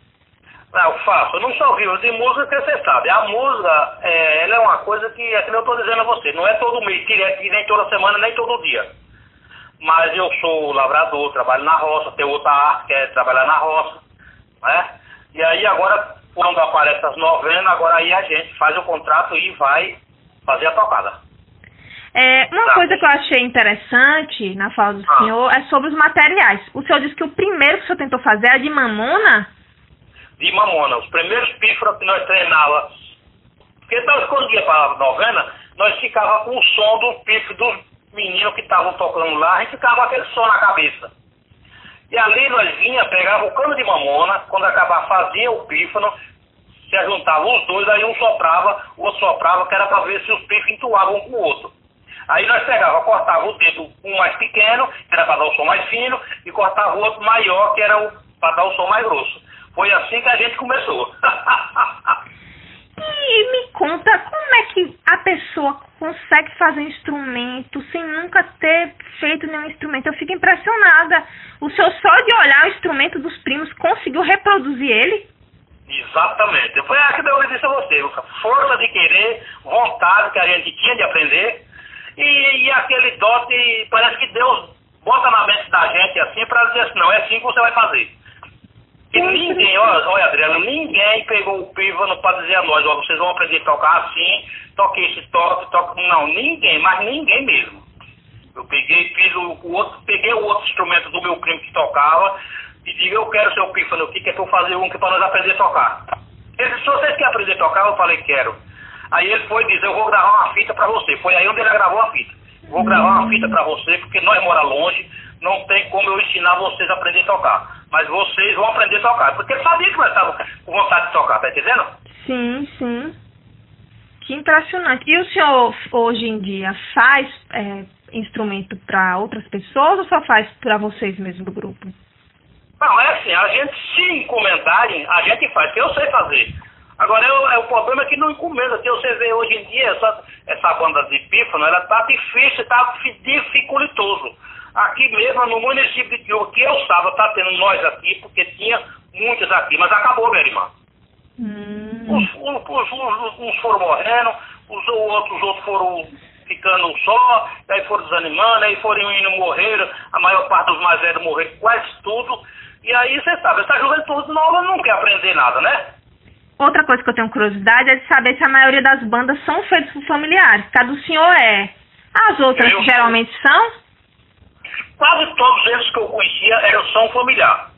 Não, eu faço. Eu não só vivo de música, que você sabe. A música, é, ela é uma coisa que, é que eu estou dizendo a você, não é todo mês, direto, nem toda semana, nem todo dia mas eu sou lavrador, trabalho na roça, tenho outra arte que é trabalhar na roça, né? E aí agora, quando aparece as novenas, agora aí a gente faz o contrato e vai fazer a tocada. É, uma tá. coisa que eu achei interessante na fala do ah. senhor é sobre os materiais. O senhor disse que o primeiro que o senhor tentou fazer é de mamona? De mamona. Os primeiros pífaros que nós treinava, porque nós quando ia para a novena, nós ficava com o som do pífaro dos meninos que estavam tocando lá, a gente ficava com aquele som na cabeça. E ali nós vinha, pegava o cano de mamona, quando acabar fazia o pífano, se juntavam os dois, aí um soprava, o outro soprava, que era para ver se os pífanos entoavam um com o outro. Aí nós pegava, cortava o dedo um mais pequeno, que era para dar o som mais fino, e cortava o outro maior, que era para dar o som mais grosso. Foi assim que a gente começou. e me conta como é que a pessoa consegue fazer instrumento sem nunca ter feito nenhum instrumento. Eu fico impressionada. O senhor só de olhar o instrumento dos primos conseguiu reproduzir ele? Exatamente. Foi aquilo que eu disse a você. Força de querer, vontade que a gente tinha de aprender e, e aquele dote, parece que Deus bota na mente da gente assim para dizer assim, não, é assim que você vai fazer. E ninguém, olha, olha Adriano, ninguém pegou o pífano para dizer a nós, ó, vocês vão aprender a tocar assim, toque esse toque, toque. Não, ninguém, mas ninguém mesmo. Eu peguei, fiz o, o, outro, peguei o outro instrumento do meu primo que tocava e digo, eu quero seu pífano aqui, que é eu fazer um que é para nós aprender a tocar. Ele disse, se vocês querem aprender a tocar, eu falei, quero. Aí ele foi dizer, eu vou gravar uma fita para você. Foi aí onde ele gravou a fita. Vou gravar uma fita para você, porque nós mora longe, não tem como eu ensinar vocês a aprender a tocar. Mas vocês vão aprender a tocar. Porque ele sabia que nós estávamos com vontade de tocar, tá entendendo? Sim, sim. Que impressionante. E o senhor, hoje em dia, faz é, instrumento para outras pessoas ou só faz para vocês mesmo do grupo? Não, é assim, a gente, se encomendarem, a gente faz, que eu sei fazer. Agora, eu, é, o problema é que não encomenda, que você vê hoje em dia, essa, essa banda de pífano, ela tá difícil, tá dificultoso. Aqui mesmo, no município de Tio, que eu estava, tá tendo nós aqui, porque tinha muitos aqui, mas acabou, minha irmã. Hum. Uns, uns, uns, uns, foram morrendo, os outros, os outros foram ficando só, aí foram desanimando, aí foram indo morrer, a maior parte dos mais velhos morreram quase tudo. E aí você sabe, essa juventude nova não quer aprender nada, né? Outra coisa que eu tenho curiosidade é de saber se a maioria das bandas são feitas por familiares. Cada do senhor é. As outras eu, geralmente são? Quase todos eles que eu conhecia eram são familiar.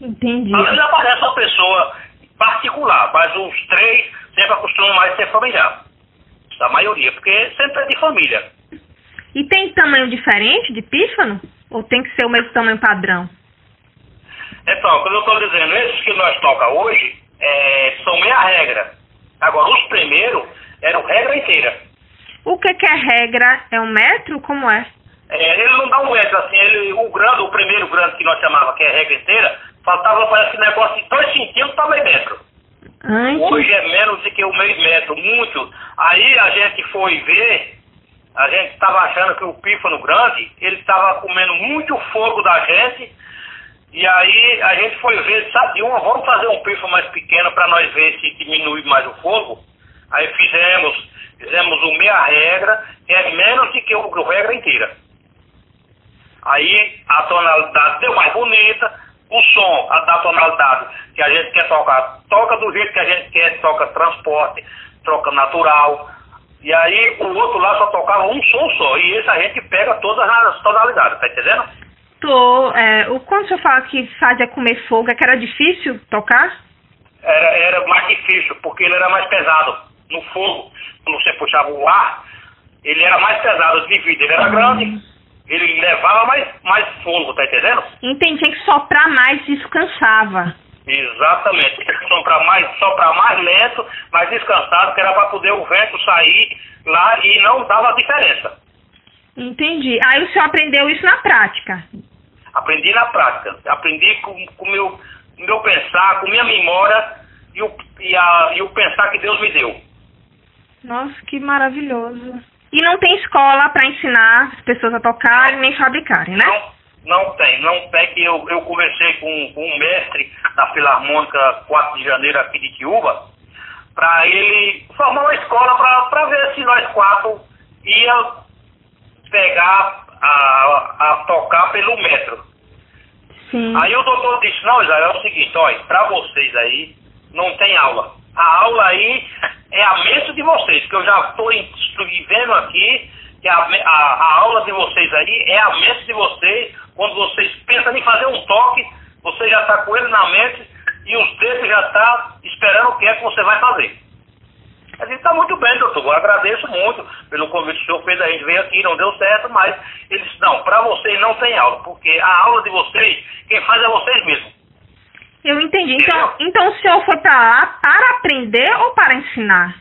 Entendi. Às vezes aparece uma pessoa particular, mas os três sempre acostumam mais ser familiar. A maioria, porque sempre é de família. E tem tamanho diferente de pífano? Ou tem que ser o mesmo tamanho padrão? Então, quando eu estou dizendo, esses que nós toca hoje é, são meia regra. Agora, os primeiros eram regra inteira. O que, que é regra? É um metro? Como é? É? ele não dá um metro, assim, ele, o grande, o primeiro grande que nós chamava, que é regra inteira, faltava, parece negócio de dois centímetros para meio metro. Ai, Hoje é menos do que o meio metro, muito. Aí a gente foi ver, a gente estava achando que o pífano grande, ele estava comendo muito fogo da gente, E aí a gente foi ver, sabe, uma, vamos fazer um pífano mais pequeno para nós ver se diminui mais o fogo. Aí fizemos, fizemos o meia regra, que é menos do que o, o regra inteira. Aí a tonalidade deu mais bonita, o som, a da tonalidade que a gente quer tocar, toca do jeito que a gente quer, toca transporte, troca natural. E aí o outro lá só tocava um som só. E esse a gente pega todas as tonalidades, tá entendendo? Tô, é, o, quando o senhor fala que fazia comer fogo, é que era difícil tocar? Era, era mais difícil, porque ele era mais pesado. No fogo, quando você puxava o ar, ele era mais pesado devido, ele era grande, ele levava mais, mais fogo, tá entendendo? Entendi, tinha que soprar mais e isso cansava. Exatamente, tinha que soprar mais, soprar mais lento, mais descansado, que era para poder o vento sair lá e não dava diferença. Entendi. Aí o senhor aprendeu isso na prática? Aprendi na prática, aprendi com o meu, meu pensar, com minha memória e o, e, a, e o pensar que Deus me deu. Nossa, que maravilhoso. E não tem escola para ensinar as pessoas a tocarem nem fabricarem, né? Não, não tem, não tem que eu, eu conversei com, com um mestre da Filarmônica 4 de janeiro aqui de Tiúba, para ele formar uma escola para ver se nós quatro ia pegar a, a tocar pelo metro. Sim. Aí o doutor disse, não, Israel, é o seguinte, olha, para vocês aí não tem aula. A aula aí é a mente de vocês, que eu já estou vendo aqui que a, a, a, aula de vocês aí é a mente de vocês, quando vocês pensam em fazer um toque, você já está com ele na mente e os dedos já está esperando o que é que você vai fazer. A gente está muito bem, doutor. Eu agradeço muito pelo convite que o senhor fez. A gente veio aqui, não deu certo, mas ele disse, não, para vocês não tem aula, porque a aula de vocês, quem faz é vocês mesmos. Eu entendi. Então, então o senhor foi para lá para aprender ou para ensinar?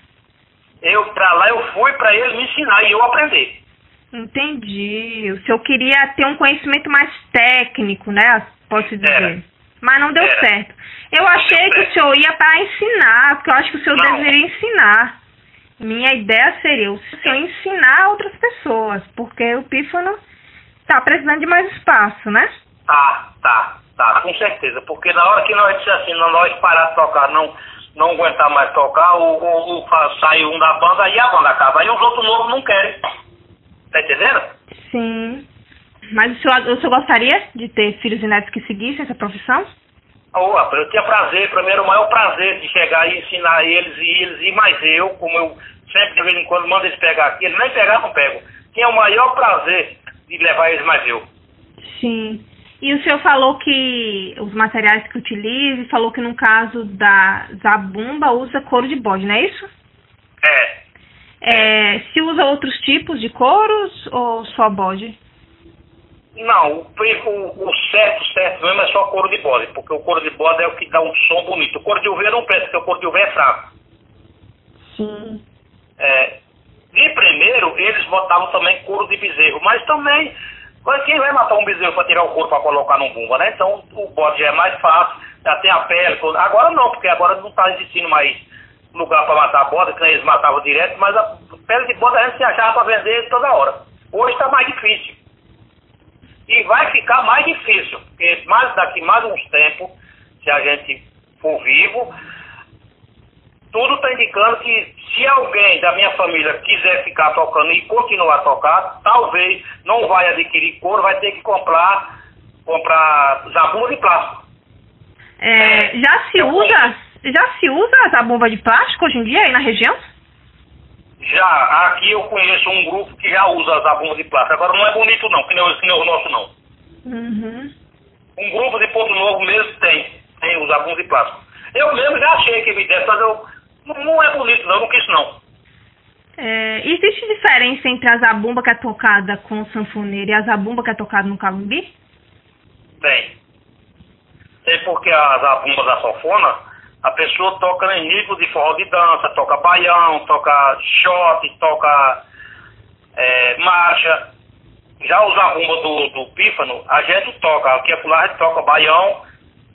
Eu, para lá, eu fui para ele me ensinar e eu aprender. Entendi. O senhor queria ter um conhecimento mais técnico, né? Pode dizer. Era. Mas não deu Era. certo. Eu achei que o senhor ia para ensinar, porque eu acho que o senhor Não. deveria ensinar. Minha ideia seria o senhor ensinar outras pessoas, porque o pífano está precisando de mais espaço, né? Tá, tá, tá, com certeza. Porque na hora que nós dissemos assim, nós parar de tocar, não, não aguentar mais tocar, o, o, o sai um da banda e a banda acaba. Aí os outros novos não querem. Tá entendendo? Sim. Mas o senhor, o senhor gostaria de ter filhos e netos que seguissem essa profissão? Rapaz, eu tinha prazer, pra mim era o maior prazer de chegar e ensinar eles e eles, e mais eu, como eu sempre de vez em quando mando eles pegar aqui, eles nem pegar não pegam. Tinha o maior prazer de levar eles mais eu. Sim. E o senhor falou que os materiais que utiliza, falou que no caso da zabumba usa couro de bode, não é isso? É, É, se usa outros tipos de couros ou só bode? não, o, o, o certo, certo mesmo é só couro de bode, porque o couro de bode é o que dá um som bonito. O couro de uveia não presta, porque o couro de uveia é fraco. Sim. É, de primeiro, eles botavam também couro de bezerro, mas também, mas quem vai matar um bezerro para tirar o couro para colocar num bumba, né? Então o bode já é mais fácil, já tem a pele. Agora não, porque agora não está existindo mais lugar para matar bode, que eles matavam direto, mas a pele de bode a gente se achava para vender toda hora. Hoje está mais difícil. E vai ficar mais difícil, porque mais daqui mais uns tempos, se a gente for vivo, tudo está indicando que se alguém da minha família quiser ficar tocando e continuar a tocar, talvez não vai adquirir couro, vai ter que comprar comprar zabumba de plástico. É, já se usa, já se usa a zabumba de plástico hoje em dia aí na região? Já, aqui eu conheço um grupo que já usa zabumba de plástico. Agora não é bonito não, que nem, o- que nem o nosso não. Uhum. Um grupo de Ponto Novo mesmo tem, tem os zabumba de plástico. Eu mesmo já achei que me desse, mas eu, não, é bonito não, não quis não. É, existe diferença entre a zabumba que é tocada com o sanfoneiro e a zabumba que é tocada no calumbi? Tem. Tem porque a zabumba da sofona, a pessoa toca em nível de forró de dança, toca baião, toca shot, toca é, marcha. Já o zabumba do, do pífano, a gente toca, aqui é a gente toca baião,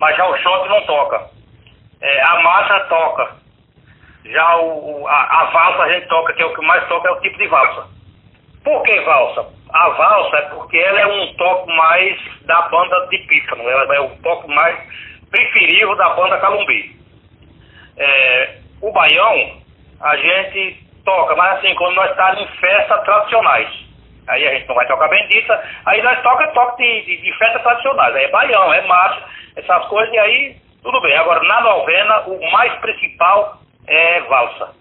mas já o shot não toca. É, a marcha toca. Já o, a, a valsa a gente toca, que é o que mais toca, é o tipo de valsa. Por que valsa? A valsa é porque ela é um toque mais da banda de pífano, ela é o toque mais preferível da banda Calumbi. É, o baião, a gente toca, mas assim, quando nós estamos em festas tradicionais. Aí a gente não vai tocar bendita, aí nós toca toque de, de, de festas tradicionais. Aí é baião, é marcha, essas coisas, e aí tudo bem. Agora, na novena, o mais principal é valsa.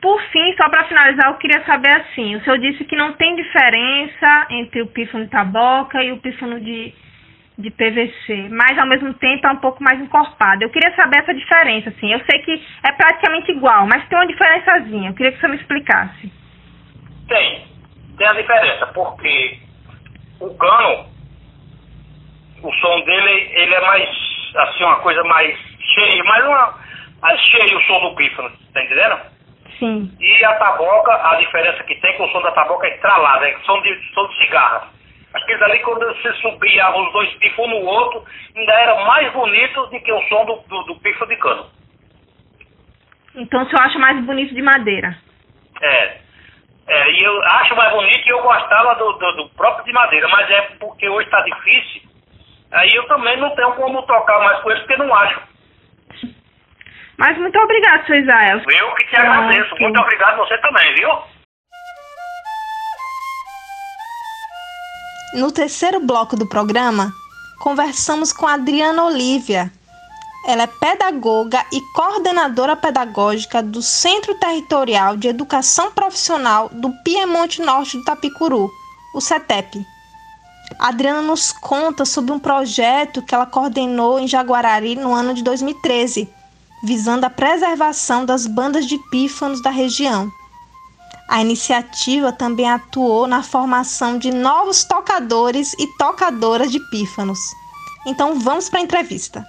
Por fim, só para finalizar, eu queria saber assim, o senhor disse que não tem diferença entre o pífano de taboca e o pífano de, de PVC, mas ao mesmo tempo é um pouco mais encorpado. Eu queria saber essa diferença, assim. Eu sei que é praticamente igual, mas tem uma diferençazinha. Eu queria que o senhor me explicasse. Tem, tem a diferença, porque o cano, o som dele, ele é mais, assim, uma coisa mais cheia, mais uma, cheio o som do pífano, tá entendendo? Sim. E a taboca, a diferença que tem é que o som da taboca é estralado, é som de, som de cigarra. Aqueles ali, quando você subia os dois pifos no outro, ainda era mais bonito do que o som do, do, do pifo de cano. Então o senhor acha mais bonito de madeira? É. É, e eu acho mais bonito e eu gostava do, do, do próprio de madeira, mas é porque hoje está difícil. Aí eu também não tenho como tocar mais com ele, porque não acho. Mas muito obrigado, seu Israel. Eu que te agradeço. Muito obrigado você também, viu? No terceiro bloco do programa, conversamos com a Adriana Olívia. Ela é pedagoga e coordenadora pedagógica do Centro Territorial de Educação Profissional do Piemonte Norte do Tapicuru, o CETEP. A Adriana nos conta sobre um projeto que ela coordenou em Jaguarari no ano de 2013 visando a preservação das bandas de pífanos da região. A iniciativa também atuou na formação de novos tocadores e tocadoras de pífanos. Então vamos para a entrevista.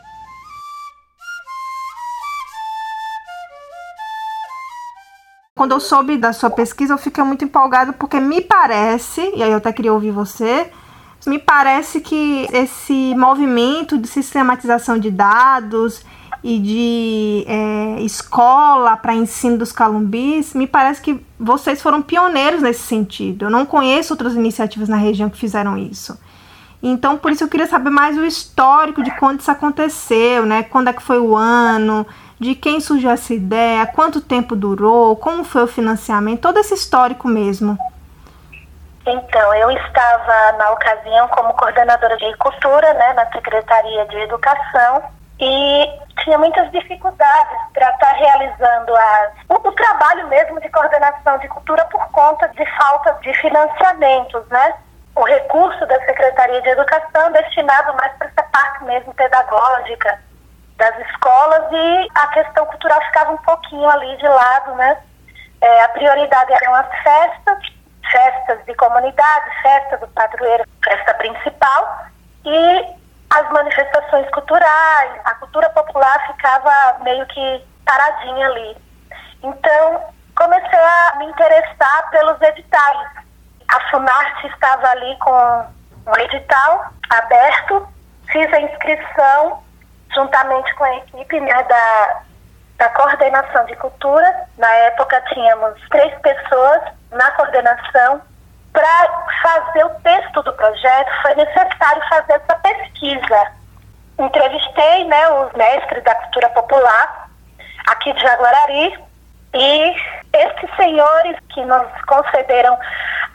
Quando eu soube da sua pesquisa, eu fiquei muito empolgada porque me parece, e aí eu até queria ouvir você, me parece que esse movimento de sistematização de dados e de é, escola para ensino dos calumbis, me parece que vocês foram pioneiros nesse sentido. Eu não conheço outras iniciativas na região que fizeram isso. Então, por isso eu queria saber mais o histórico de quando isso aconteceu, né? Quando é que foi o ano, de quem surgiu essa ideia, quanto tempo durou, como foi o financiamento, todo esse histórico mesmo. Então, eu estava na ocasião como coordenadora de cultura, né, na Secretaria de Educação, e tinha muitas dificuldades para estar tá realizando as, o, o, trabalho mesmo de coordenação de cultura por conta de falta de financiamentos, né? O recurso da Secretaria de Educação destinado mais para essa parte mesmo pedagógica das escolas e a questão cultural ficava um pouquinho ali de lado, né? É, a prioridade eram as festas, festas de comunidade, festa do padroeiro, festa principal e as manifestações culturais, a cultura popular ficava meio que paradinha ali. Então, comecei a me interessar pelos editais. A Funarte estava ali com um edital aberto, fiz a inscrição juntamente com a equipe né, da, da coordenação de cultura. Na época tínhamos três pessoas na coordenação para fazer o texto do projeto, foi necessário fazer essa pesquisa. Entrevistei né, os mestres da cultura popular aqui de Jaguarari e esses senhores que nos concederam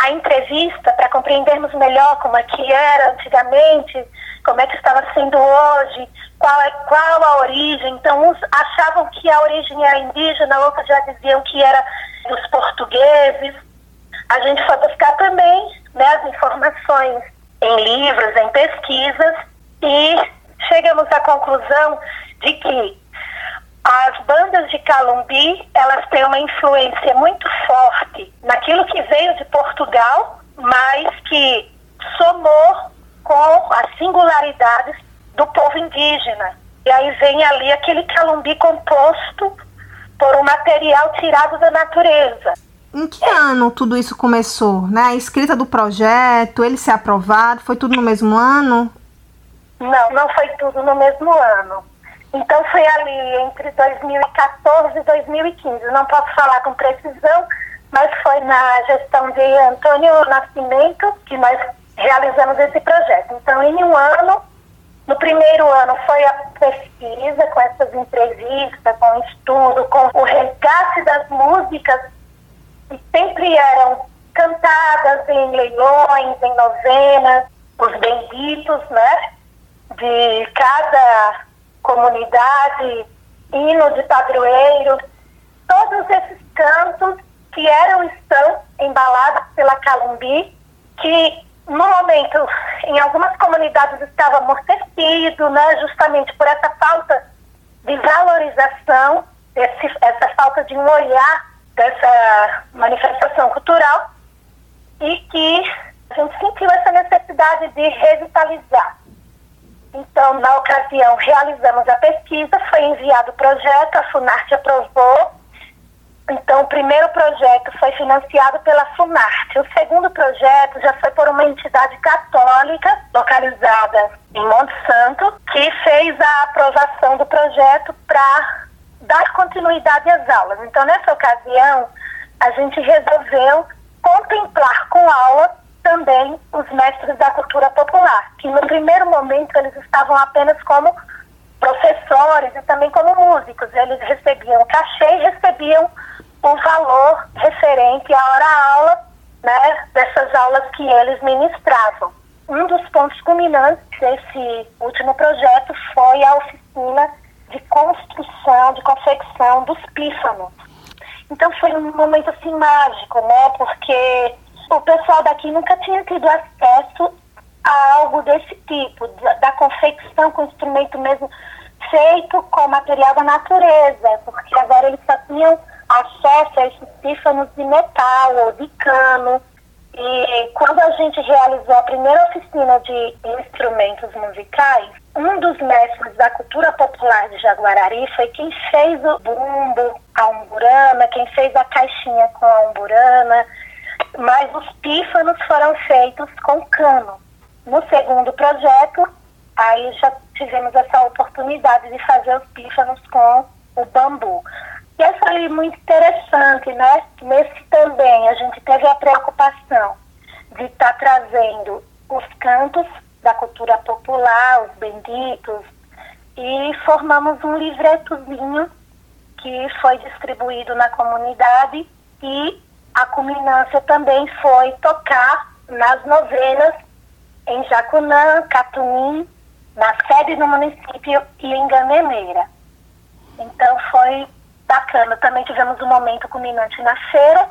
a entrevista para compreendermos melhor como é que era antigamente, como é que estava sendo hoje, qual, é, qual a origem. Então, uns achavam que a origem era indígena, outros já diziam que era dos portugueses a gente foi buscar também né, as informações em livros, em pesquisas e chegamos à conclusão de que as bandas de Calumbi elas têm uma influência muito forte naquilo que veio de Portugal, mas que somou com as singularidades do povo indígena. E aí vem ali aquele calumbi composto por um material tirado da natureza. Em que ano tudo isso começou? Né? A escrita do projeto, ele ser aprovado, foi tudo no mesmo ano? Não, não foi tudo no mesmo ano. Então foi ali entre 2014 e 2015. Não posso falar com precisão, mas foi na gestão de Antônio Nascimento que nós realizamos esse projeto. Então, em um ano, no primeiro ano foi a pesquisa, com essas entrevistas, com o estudo, com o resgate das músicas que sempre eram cantadas em leilões, em novenas, os benditos, né? De cada comunidade, hino de padroeiro, todos esses cantos que eram estão embalados pela Calumbi, que no momento em algumas comunidades estava amortecido, né, justamente por essa falta de valorização, esse, essa falta de um olhar dessa manifestação cultural e que a gente sentiu essa necessidade de revitalizar. Então, na ocasião, realizamos a pesquisa, foi enviado o projeto, a FUNARTE aprovou. Então, o primeiro projeto foi financiado pela FUNARTE. O segundo projeto já foi por uma entidade católica localizada em Monte Santo, que fez a aprovação do projeto para dar continuidade às aulas. Então, nessa ocasião, a gente resolveu contemplar com aula também os mestres da cultura popular, que no primeiro momento eles estavam apenas como professores e também como músicos. Eles recebiam cachê e recebiam o valor referente à hora-aula né, dessas aulas que eles ministravam. Um dos pontos culminantes desse último projeto foi a oficina de construção, de confecção dos pífanos. Então foi um momento assim mágico, né? Porque o pessoal daqui nunca tinha tido acesso a algo desse tipo, da, da confecção com instrumento mesmo feito com material da natureza, porque agora eles só tinham acesso a esses pífanos de metal ou de cano. E quando a gente realizou a primeira oficina de instrumentos musicais, um dos mestres da cultura popular de Jaguarari foi quem fez o bumbo, a umburana, quem fez a caixinha com a umburana, mas os pífanos foram feitos com cano. No segundo projeto, aí já tivemos essa oportunidade de fazer os pífanos com o bambu. E aí foi muito interessante, né? Nesse também a gente teve a preocupação de estar tá trazendo os cantos da cultura popular, os benditos, e formamos um livretozinho que foi distribuído na comunidade e a culminância também foi tocar nas novenas em Jacunã, Catunim, na sede do município e em Gamemeira. Então foi bacana. Também tivemos um momento culminante na feira,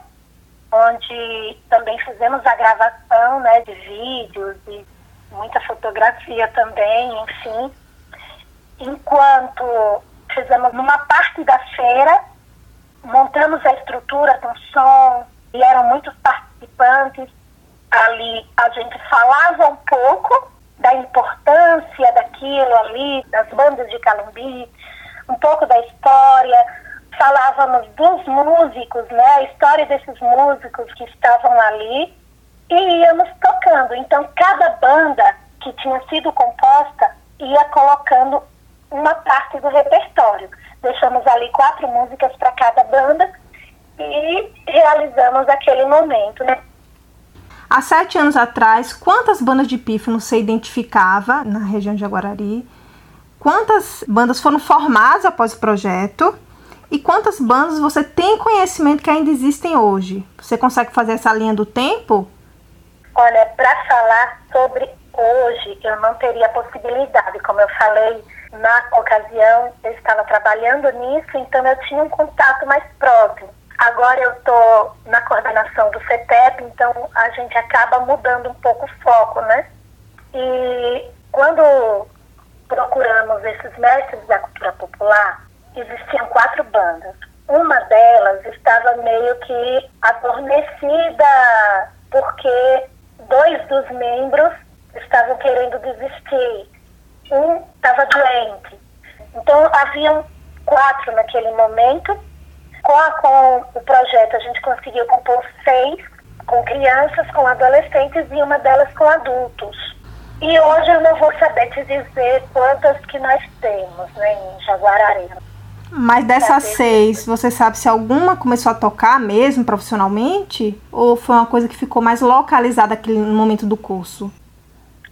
onde também fizemos a gravação né, de vídeos e muita fotografia também, enfim. Enquanto fizemos numa parte da feira, montamos a estrutura com som, e eram muitos participantes. Ali a gente falava um pouco da importância daquilo ali, das bandas de Calumbi, um pouco da história, falávamos dos músicos, né, a história desses músicos que estavam ali e íamos tocando. Então, cada banda que tinha sido composta ia colocando uma parte do repertório. Deixamos ali quatro músicas para cada banda e realizamos aquele momento, né? Há sete anos atrás, quantas bandas de pífano você identificava na região de Jaguarari? Quantas bandas foram formadas após o projeto? E quantas bandas você tem conhecimento que ainda existem hoje? Você consegue fazer essa linha do tempo? Olha, para falar sobre hoje, eu não teria possibilidade. Como eu falei na ocasião, eu estava trabalhando nisso, então eu tinha um contato mais próximo. Agora eu estou na coordenação do CETEP, então a gente acaba mudando um pouco o foco, né? E quando procuramos esses mestres da cultura popular, existiam quatro bandas. Uma delas estava meio que adormecida porque dois dos membros estavam querendo desistir. Um estava doente. Então haviam quatro naquele momento com, com o projeto, a gente conseguiu compor seis com crianças, com adolescentes e uma delas com adultos. E hoje eu não vou saber te dizer quantas que nós temos né, em Jaguararema. Mas dessas seis, você sabe se alguma começou a tocar mesmo profissionalmente? Ou foi uma coisa que ficou mais localizada aquele, no momento do curso?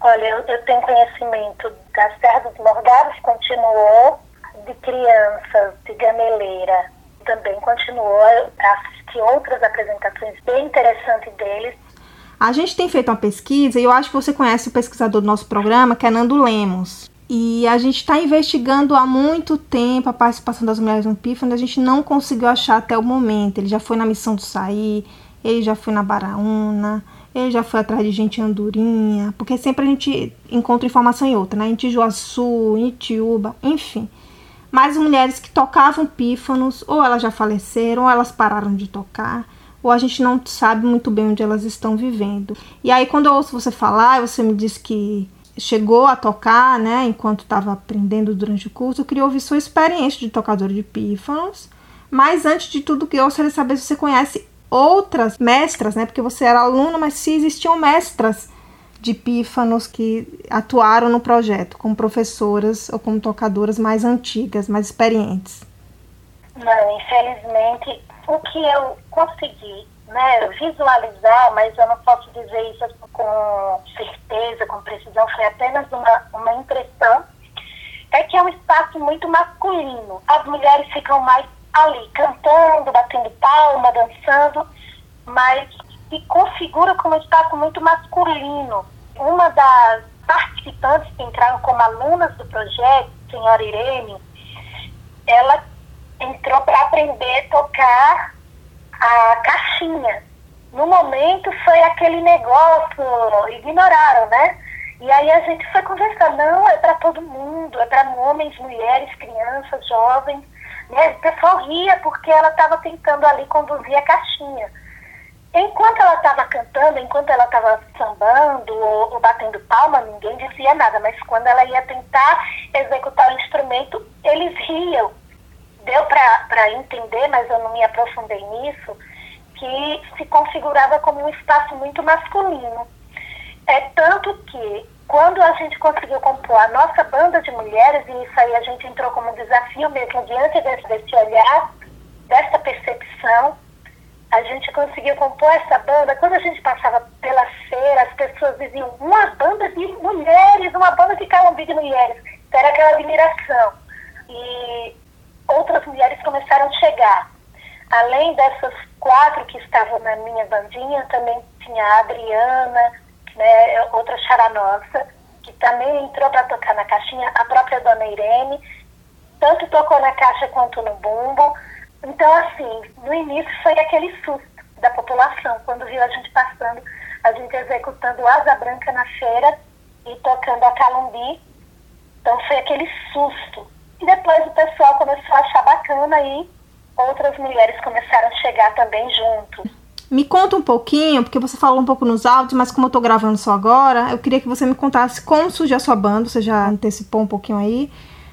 Olha, eu, eu tenho conhecimento da Serra dos Morgados, continuou, de crianças, de gameleira, também continuou a assistir outras apresentações bem interessantes deles. A gente tem feito uma pesquisa e eu acho que você conhece o pesquisador do nosso programa, que é Nando Lemos. E a gente está investigando há muito tempo a participação das mulheres no PIFAN, a gente não conseguiu achar até o momento. Ele já foi na Missão do Saí, ele já foi na Baraúna, ele já foi atrás de gente em Andorinha, porque sempre a gente encontra informação em outra, né? Em Tijuaçu, em Itiúba, enfim. Mas mulheres que tocavam pífanos, ou elas já faleceram, ou elas pararam de tocar, ou a gente não sabe muito bem onde elas estão vivendo. E aí, quando eu ouço você falar, você me disse que chegou a tocar, né, enquanto estava aprendendo durante o curso, ouvir sua experiência de tocadora de pífanos. Mas antes de tudo, eu gostaria de saber se você conhece outras mestras, né, porque você era aluna, mas se existiam mestras de pífanos que atuaram no projeto, como professoras ou como tocadoras mais antigas, mais experientes. Não, infelizmente, o que eu consegui né, visualizar, mas eu não posso dizer isso com certeza, com precisão, foi apenas uma, uma impressão, é que é um espaço muito masculino. As mulheres ficam mais ali, cantando, batendo palma, dançando, mas se configura como um espaço muito masculino. Uma das participantes que entraram como alunas do projeto, senhora Irene, ela entrou para aprender a tocar a caixinha. No momento foi aquele negócio, ignoraram, né? E aí a gente foi conversar, não, é para todo mundo, é para homens, mulheres, crianças, jovens. Né? O pessoal ria porque ela estava tentando ali conduzir a caixinha. Enquanto ela estava cantando, enquanto ela estava sambando ou, ou, batendo palma, ninguém dizia nada, mas quando ela ia tentar executar o instrumento, eles riam deu para entender, mas eu não me aprofundei nisso, que se configurava como um espaço muito masculino. É tanto que quando a gente conseguiu compor a nossa banda de mulheres, e isso aí a gente entrou como desafio mesmo diante desse, desse olhar, dessa percepção, a gente conseguiu compor essa banda. Quando a gente passava pela feira, as pessoas diziam uma banda de mulheres, uma banda de calombi de mulheres. Então, era aquela admiração. E outras mulheres começaram a chegar. Além dessas quatro que estavam na minha bandinha, também tinha a Adriana, né, outra chara nossa, que também entrou para tocar na caixinha, a própria dona Irene, tanto tocou na caixa quanto no bumbo. Então, assim, no início foi aquele susto da população, quando viu a gente passando, a gente executando Asa Branca na feira e tocando a Calumbi. Então foi aquele susto. E depois o pessoal começou a achar bacana e outras mulheres começaram a chegar também junto. Me conta um pouquinho, porque você falou um pouco nos áudios, mas como eu tô gravando só agora, eu queria que você me contasse como surgiu a sua banda, você já antecipou um pouquinho aí,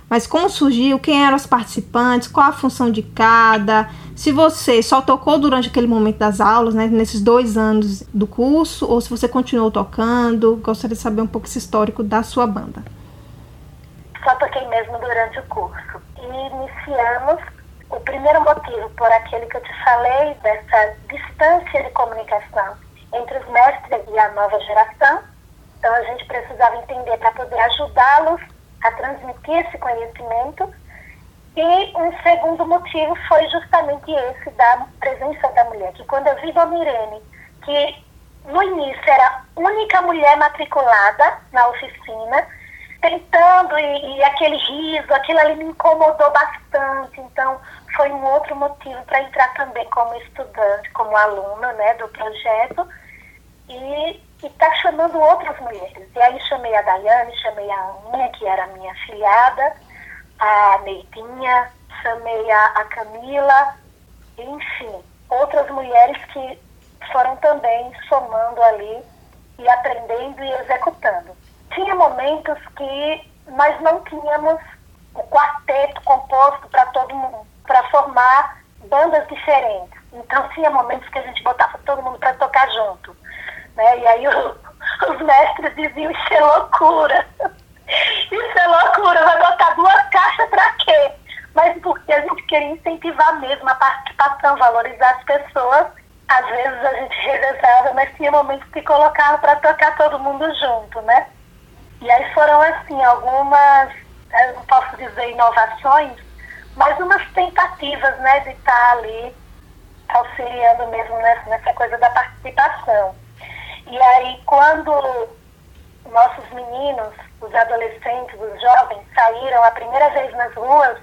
mas como surgiu, quem eram os participantes, qual a função de cada, se você só tocou durante aquele momento das aulas, né, nesses dois anos do curso, ou se você continuou tocando, gostaria de saber um pouco esse histórico da sua banda só toquei mesmo durante o curso. E iniciamos o primeiro motivo por aquele que eu te falei, dessa distância de comunicação entre os mestres e a nova geração. Então a gente precisava entender para poder ajudá-los a transmitir esse conhecimento. E um segundo motivo foi justamente esse da presença da mulher, que quando eu vi Dona Irene, que no início era a única mulher matriculada na oficina, tentando e, e, aquele riso, aquilo ali me incomodou bastante. Então, foi um outro motivo para entrar também como estudante, como aluna né, do projeto e estar tá chamando outras mulheres. E aí chamei a Daiane, chamei a Aninha, que era minha afiliada, a Neidinha, chamei a, a Camila, enfim, outras mulheres que foram também somando ali e aprendendo e executando tinha momentos que nós não tínhamos o quarteto composto para todo mundo, para formar bandas diferentes. Então tinha momentos que a gente botava todo mundo para tocar junto. Né? E aí o, os mestres diziam, isso é loucura. Isso é loucura, vai botar duas caixas para quê? Mas porque a gente queria incentivar mesmo a participação, valorizar as pessoas. Às vezes a gente revezava, mas tinha momentos que colocava para tocar todo mundo junto, né? E aí foram, assim, algumas, não posso dizer inovações, mas umas tentativas, né, de estar ali auxiliando mesmo nessa, nessa coisa da participação. E aí, quando nossos meninos, os adolescentes, os jovens, saíram a primeira vez nas ruas,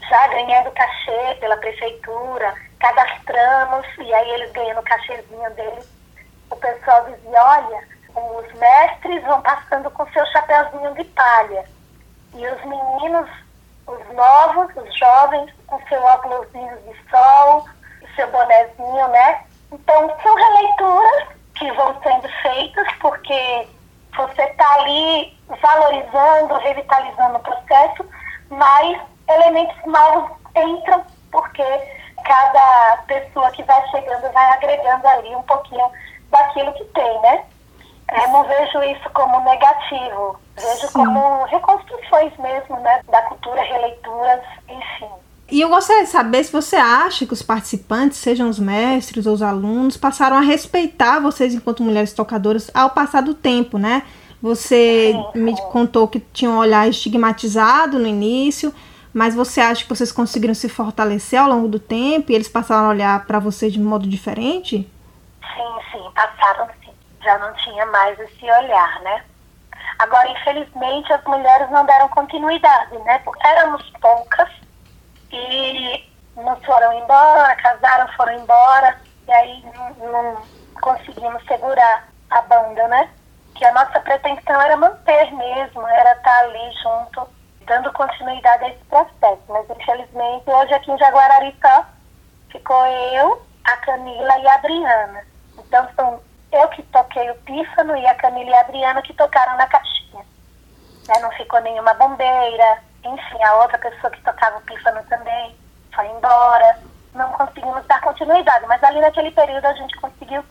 já ganhando cachê pela prefeitura, cadastramos, e aí eles ganhando o cachezinho deles, o pessoal dizia, olha, os mestres vão passando com seu chapéuzinho de palha. E os meninos, os novos, os jovens, com seu óculos de sol, seu bonezinho, né? Então, são releituras que vão sendo feitas, porque você está ali valorizando, revitalizando o processo, mas elementos novos entram, porque cada pessoa que vai chegando vai agregando ali um pouquinho daquilo que tem, né? Eu não vejo isso como negativo, vejo Sim. como reconstruções mesmo, né? Da cultura, releituras, enfim. E eu gostaria de saber se você acha que os participantes, sejam os mestres ou os alunos, passaram a respeitar vocês enquanto mulheres tocadoras ao passar do tempo, né? Você me contou que tinha um olhar estigmatizado no início, mas você acha que vocês conseguiram se fortalecer ao longo do tempo e eles passaram a olhar para você de modo diferente? Sim, sim, passaram sim. Já não tinha mais esse olhar, né? Agora, infelizmente, as mulheres não deram continuidade, né? Porque éramos poucas e não foram embora, casaram, foram embora, e aí não, não conseguimos segurar a banda, né? Que a nossa pretensão era manter mesmo, era estar ali junto, dando continuidade a esse processo. Mas infelizmente hoje aqui em Jaguarari só ficou eu, a Camila e a Adriana. Então são eu que toquei o pífano e a Camila e a Adriana que tocaram na caixinha. Né? Não ficou nenhuma bombeira, enfim, a outra pessoa que tocava o pífano também foi embora. Não conseguimos dar continuidade, mas ali naquele período a gente conseguiu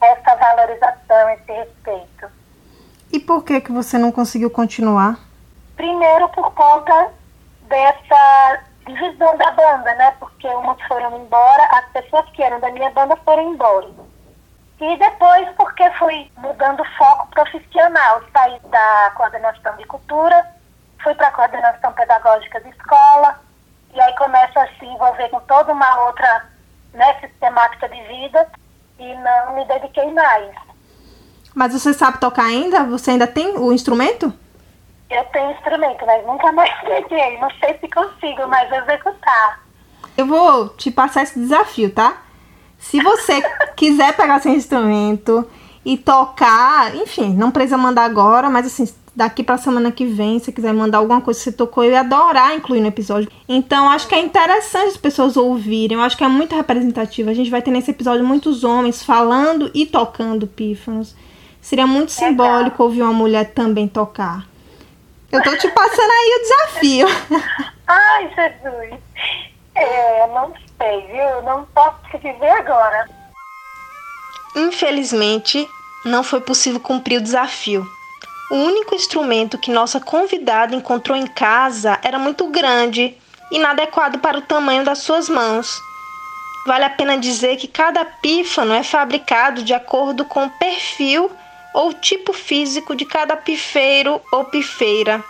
essa valorização, esse respeito. E por que que você não conseguiu continuar? Primeiro por conta dessa divisão da banda, né? Porque umas foram embora, as pessoas que eram da minha banda foram embora. E depois porque fui mudando o foco profissional, saí da coordenação de cultura fui para a coordenação pedagógica de escola, e aí começo a se envolver com toda uma outra né, sistemática de vida, e não me dediquei mais. Mas você sabe tocar ainda? Você ainda tem o instrumento? Eu tenho instrumento, mas nunca mais peguei. Não sei se consigo mais executar. Eu vou te passar esse desafio, tá? Se você quiser pegar seu instrumento e tocar, enfim, não precisa mandar agora, mas assim, daqui para semana que vem, se quiser mandar alguma coisa que você tocou, eu ia adorar incluir no episódio. Então, acho que é interessante as pessoas ouvirem, eu acho que é muito representativo. A gente vai ter nesse episódio muitos homens falando e tocando pífanos. Seria muito simbólico ouvir uma mulher também tocar. Eu tô te passando aí o desafio. Ai, Jesus. É, não sei, viu? Não posso te dizer agora. Infelizmente, não foi possível cumprir o desafio. O único instrumento que nossa convidada encontrou em casa era muito grande, inadequado para o tamanho das suas mãos. Vale a pena dizer que cada pífano é fabricado de acordo com o perfil ou tipo físico de cada pifeiro ou pifeira.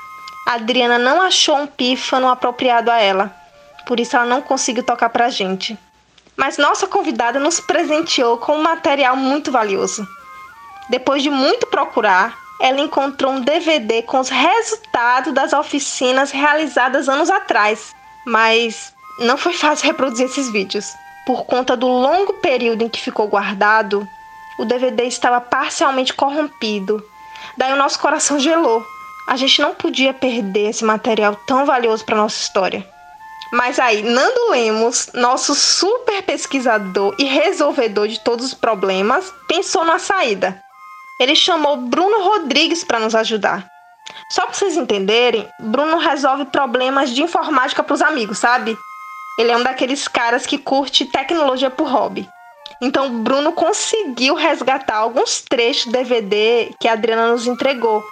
A Adriana não achou um pífano apropriado a ela, por isso ela não conseguiu tocar para a gente. Mas nossa convidada nos presenteou com um material muito valioso. Depois de muito procurar, ela encontrou um DVD com os resultados das oficinas realizadas anos atrás, mas não foi fácil reproduzir esses vídeos. Por conta do longo período em que ficou guardado, o DVD estava parcialmente corrompido. Daí o nosso coração gelou. A gente não podia perder esse material tão valioso para nossa história. Mas aí, Nando Lemos, nosso super pesquisador e resolvedor de todos os problemas, pensou na saída ele chamou Bruno Rodrigues para nos ajudar. Só para vocês entenderem, Bruno resolve problemas de informática para os amigos, sabe? Ele é um daqueles caras que curte tecnologia por hobby. Então, Bruno conseguiu resgatar alguns trechos do DVD que a Adriana nos entregou,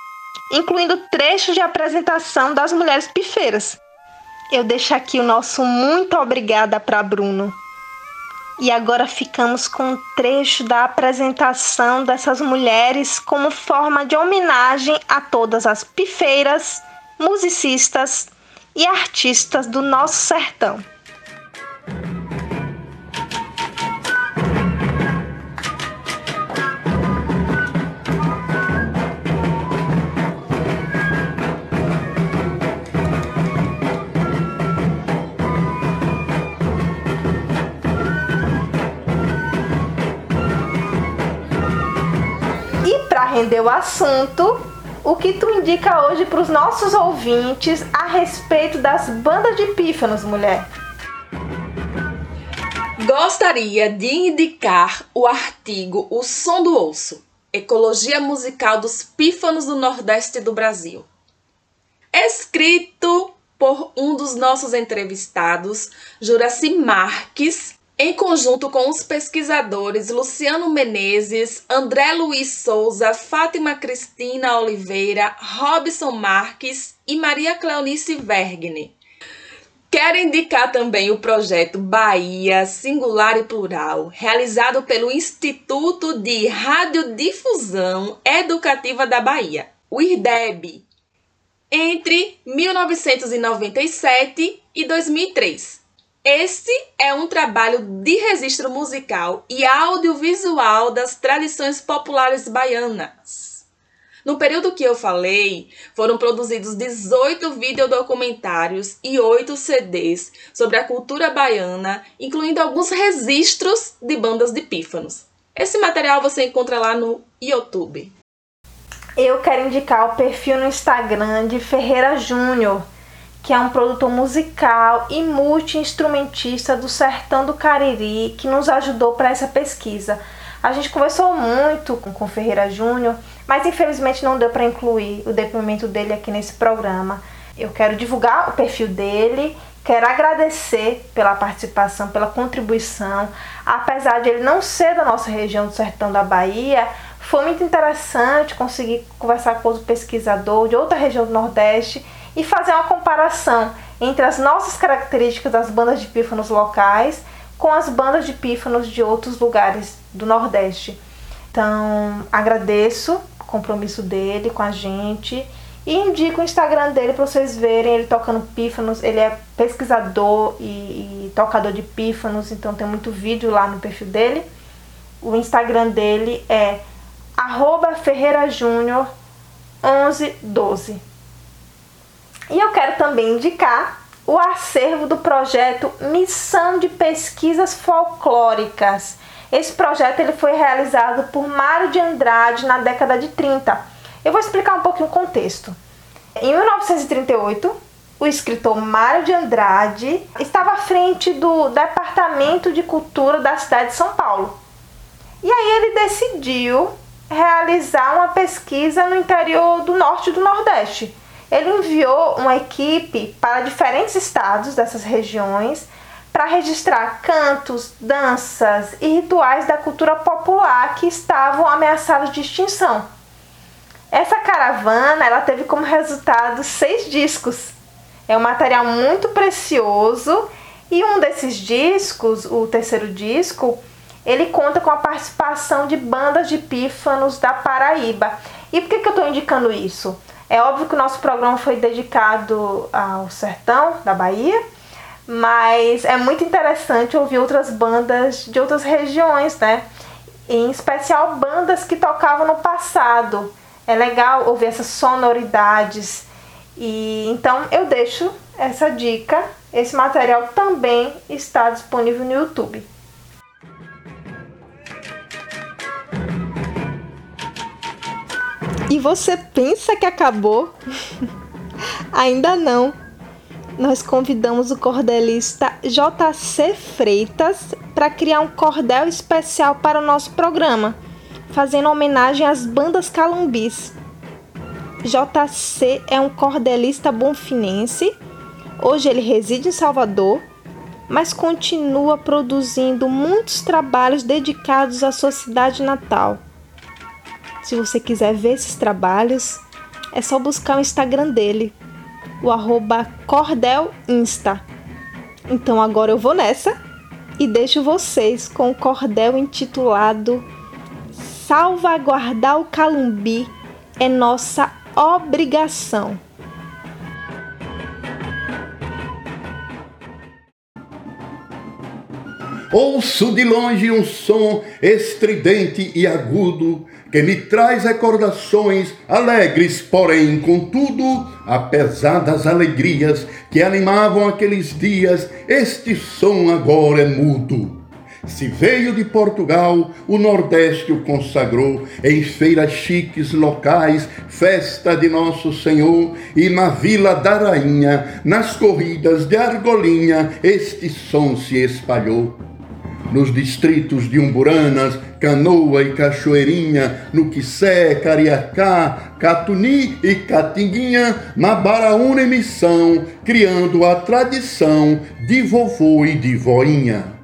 incluindo trechos de apresentação das mulheres pifeiras. Eu deixo aqui o nosso muito obrigada para Bruno. E agora ficamos com um trecho da apresentação dessas mulheres como forma de homenagem a todas as pifeiras, musicistas e artistas do nosso sertão. Render o assunto, o que tu indica hoje para os nossos ouvintes a respeito das bandas de pífanos, mulher? Gostaria de indicar o artigo O Som do Osso, Ecologia Musical dos Pífanos do Nordeste do Brasil. Escrito por um dos nossos entrevistados, Juraci Marques, em conjunto com os pesquisadores Luciano Menezes, André Luiz Souza, Fátima Cristina Oliveira, Robson Marques e Maria Cleonice Vergne. Quero indicar também o projeto Bahia Singular e Plural, realizado pelo Instituto de Radiodifusão Educativa da Bahia, o IRDEB, entre 1997 e 2003 este é um trabalho de registro musical e audiovisual das tradições populares baianas. No período que eu falei, foram produzidos 18 videodocumentários e 8 CDs sobre a cultura baiana, incluindo alguns registros de bandas de pífanos. Esse material você encontra lá no YouTube. Eu quero indicar o perfil no Instagram de Ferreira Júnior, que é um produtor musical e multi-instrumentista do Sertão do Cariri, que nos ajudou para essa pesquisa. A gente conversou muito com o Ferreira Júnior, mas infelizmente não deu para incluir o depoimento dele aqui nesse programa. Eu quero divulgar o perfil dele, quero agradecer pela participação, pela contribuição. Apesar de ele não ser da nossa região do Sertão da Bahia, foi muito interessante conseguir conversar com outro pesquisador de outra região do Nordeste e fazer uma comparação entre as nossas características das bandas de pífanos locais com as bandas de pífanos de outros lugares do Nordeste. Então, agradeço o compromisso dele com a gente e indico o Instagram dele para vocês verem ele tocando pífanos. Ele é pesquisador e, e tocador de pífanos, então tem muito vídeo lá no perfil dele. O Instagram dele é ferreirajúnior1112. E eu quero também indicar o acervo do projeto Missão de Pesquisas Folclóricas. Esse projeto ele foi realizado por Mário de Andrade na década de 30. Eu vou explicar um pouquinho o contexto. Em 1938, o escritor Mário de Andrade estava à frente do Departamento de Cultura da cidade de São Paulo. E aí ele decidiu realizar uma pesquisa no interior do norte e do nordeste ele enviou uma equipe para diferentes estados dessas regiões para registrar cantos, danças e rituais da cultura popular que estavam ameaçados de extinção. Essa caravana ela teve como resultado seis discos. É um material muito precioso e um desses discos, o terceiro disco, ele conta com a participação de bandas de pífanos da Paraíba. E por que, que eu estou indicando isso? É óbvio que o nosso programa foi dedicado ao sertão da Bahia, mas é muito interessante ouvir outras bandas de outras regiões, né? Em especial bandas que tocavam no passado. É legal ouvir essas sonoridades. E então eu deixo essa dica. Esse material também está disponível no YouTube. E você pensa que acabou? Ainda não. Nós convidamos o cordelista JC Freitas para criar um cordel especial para o nosso programa, fazendo homenagem às bandas calumbis. JC é um cordelista bonfinense. Hoje ele reside em Salvador, mas continua produzindo muitos trabalhos dedicados à sua cidade natal. Se você quiser ver esses trabalhos, é só buscar o Instagram dele, o arroba Cordel Insta. Então agora eu vou nessa e deixo vocês com o cordel intitulado Salvaguardar o Calumbi é nossa obrigação. Ouço de longe um som estridente e agudo que me traz recordações alegres, porém, contudo, apesar das alegrias que animavam aqueles dias, este som agora é mudo. Se veio de Portugal, o Nordeste o consagrou em feiras chiques locais, festa de Nosso Senhor, e na Vila da Rainha, nas corridas de Argolinha, este som se espalhou nos distritos de Umburanas, Canoa e Cachoeirinha, no Quissé, Cariacá, Catuni e Catinguinha, na Baraúna e Missão, criando a tradição de vovô e de voinha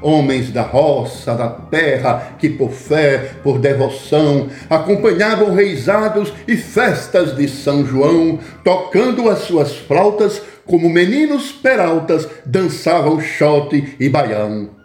homens da roça, da terra, que por fé, por devoção, acompanhavam reisados e festas de São João, tocando as suas flautas como meninos peraltas dançavam xote e baião.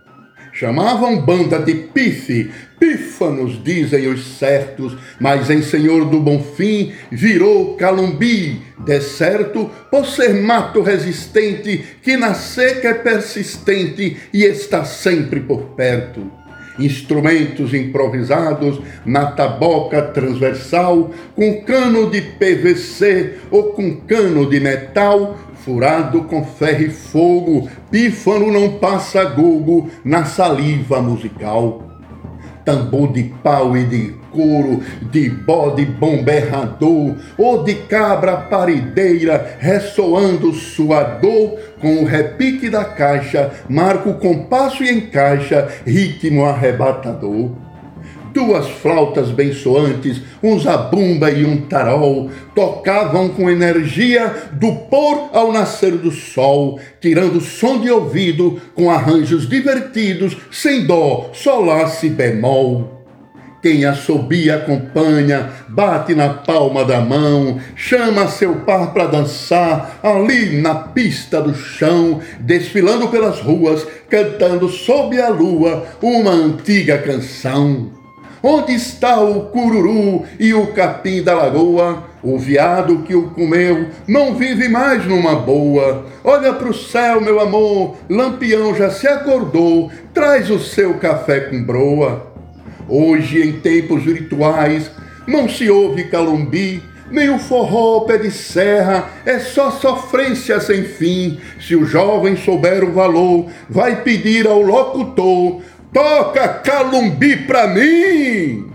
Chamavam banda de pife, pífanos, dizem os certos, mas em Senhor do Bom Fim virou calumbi, deserto por ser mato resistente, que na seca é persistente e está sempre por perto. Instrumentos improvisados na taboca transversal, com cano de PVC ou com cano de metal, furado com ferro e fogo, pífano não passa gogo na saliva musical. Tambor de pau e de couro, de bode bomberrador, ou de cabra parideira, ressoando sua dor, com o repique da caixa, marca o compasso e encaixa, ritmo arrebatador duas flautas bem soantes, um zabumba e um tarol, tocavam com energia do pôr ao nascer do sol, tirando som de ouvido com arranjos divertidos, sem dó, solace bemol. Quem assobia acompanha, bate na palma da mão, chama seu par para dançar ali na pista do chão, desfilando pelas ruas, cantando sob a lua uma antiga canção. Onde está o cururu e o capim da lagoa? O viado que o comeu não vive mais numa boa. Olha pro céu, meu amor, Lampião já se acordou, traz o seu café com broa. Hoje, em tempos virtuais, não se ouve calumbi, nem o forró pé de serra, é só sofrência sem fim. Se o jovem souber o valor, vai pedir ao locutor Toca Calumbi pra mim!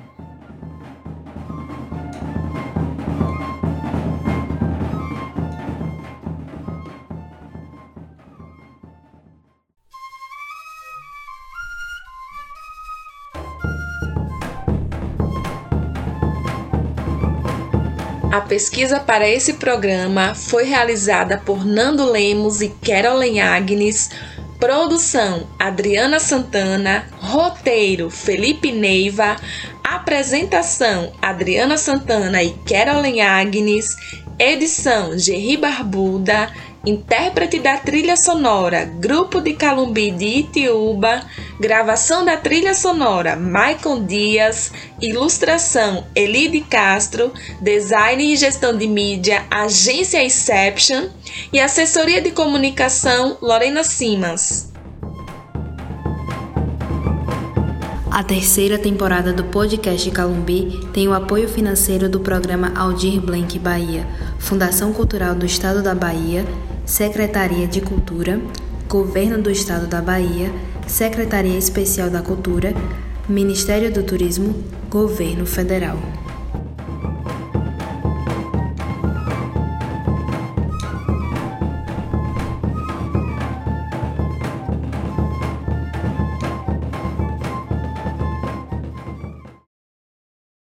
A pesquisa para esse programa foi realizada por Nando Lemos e Carolyn Agnes Produção: Adriana Santana. Roteiro: Felipe Neiva. Apresentação: Adriana Santana e Carolyn Agnes. Edição: Gerry Barbuda. Intérprete da trilha sonora, Grupo de Calumbi de Itiúba. Gravação da trilha sonora, Maicon Dias. Ilustração, Elide Castro. Design e gestão de mídia, Agência Inception. E assessoria de comunicação, Lorena Simas. A terceira temporada do podcast Calumbi tem o apoio financeiro do programa Aldir Blanc Bahia, Fundação Cultural do Estado da Bahia Secretaria de Cultura, Governo do Estado da Bahia, Secretaria Especial da Cultura, Ministério do Turismo, Governo Federal.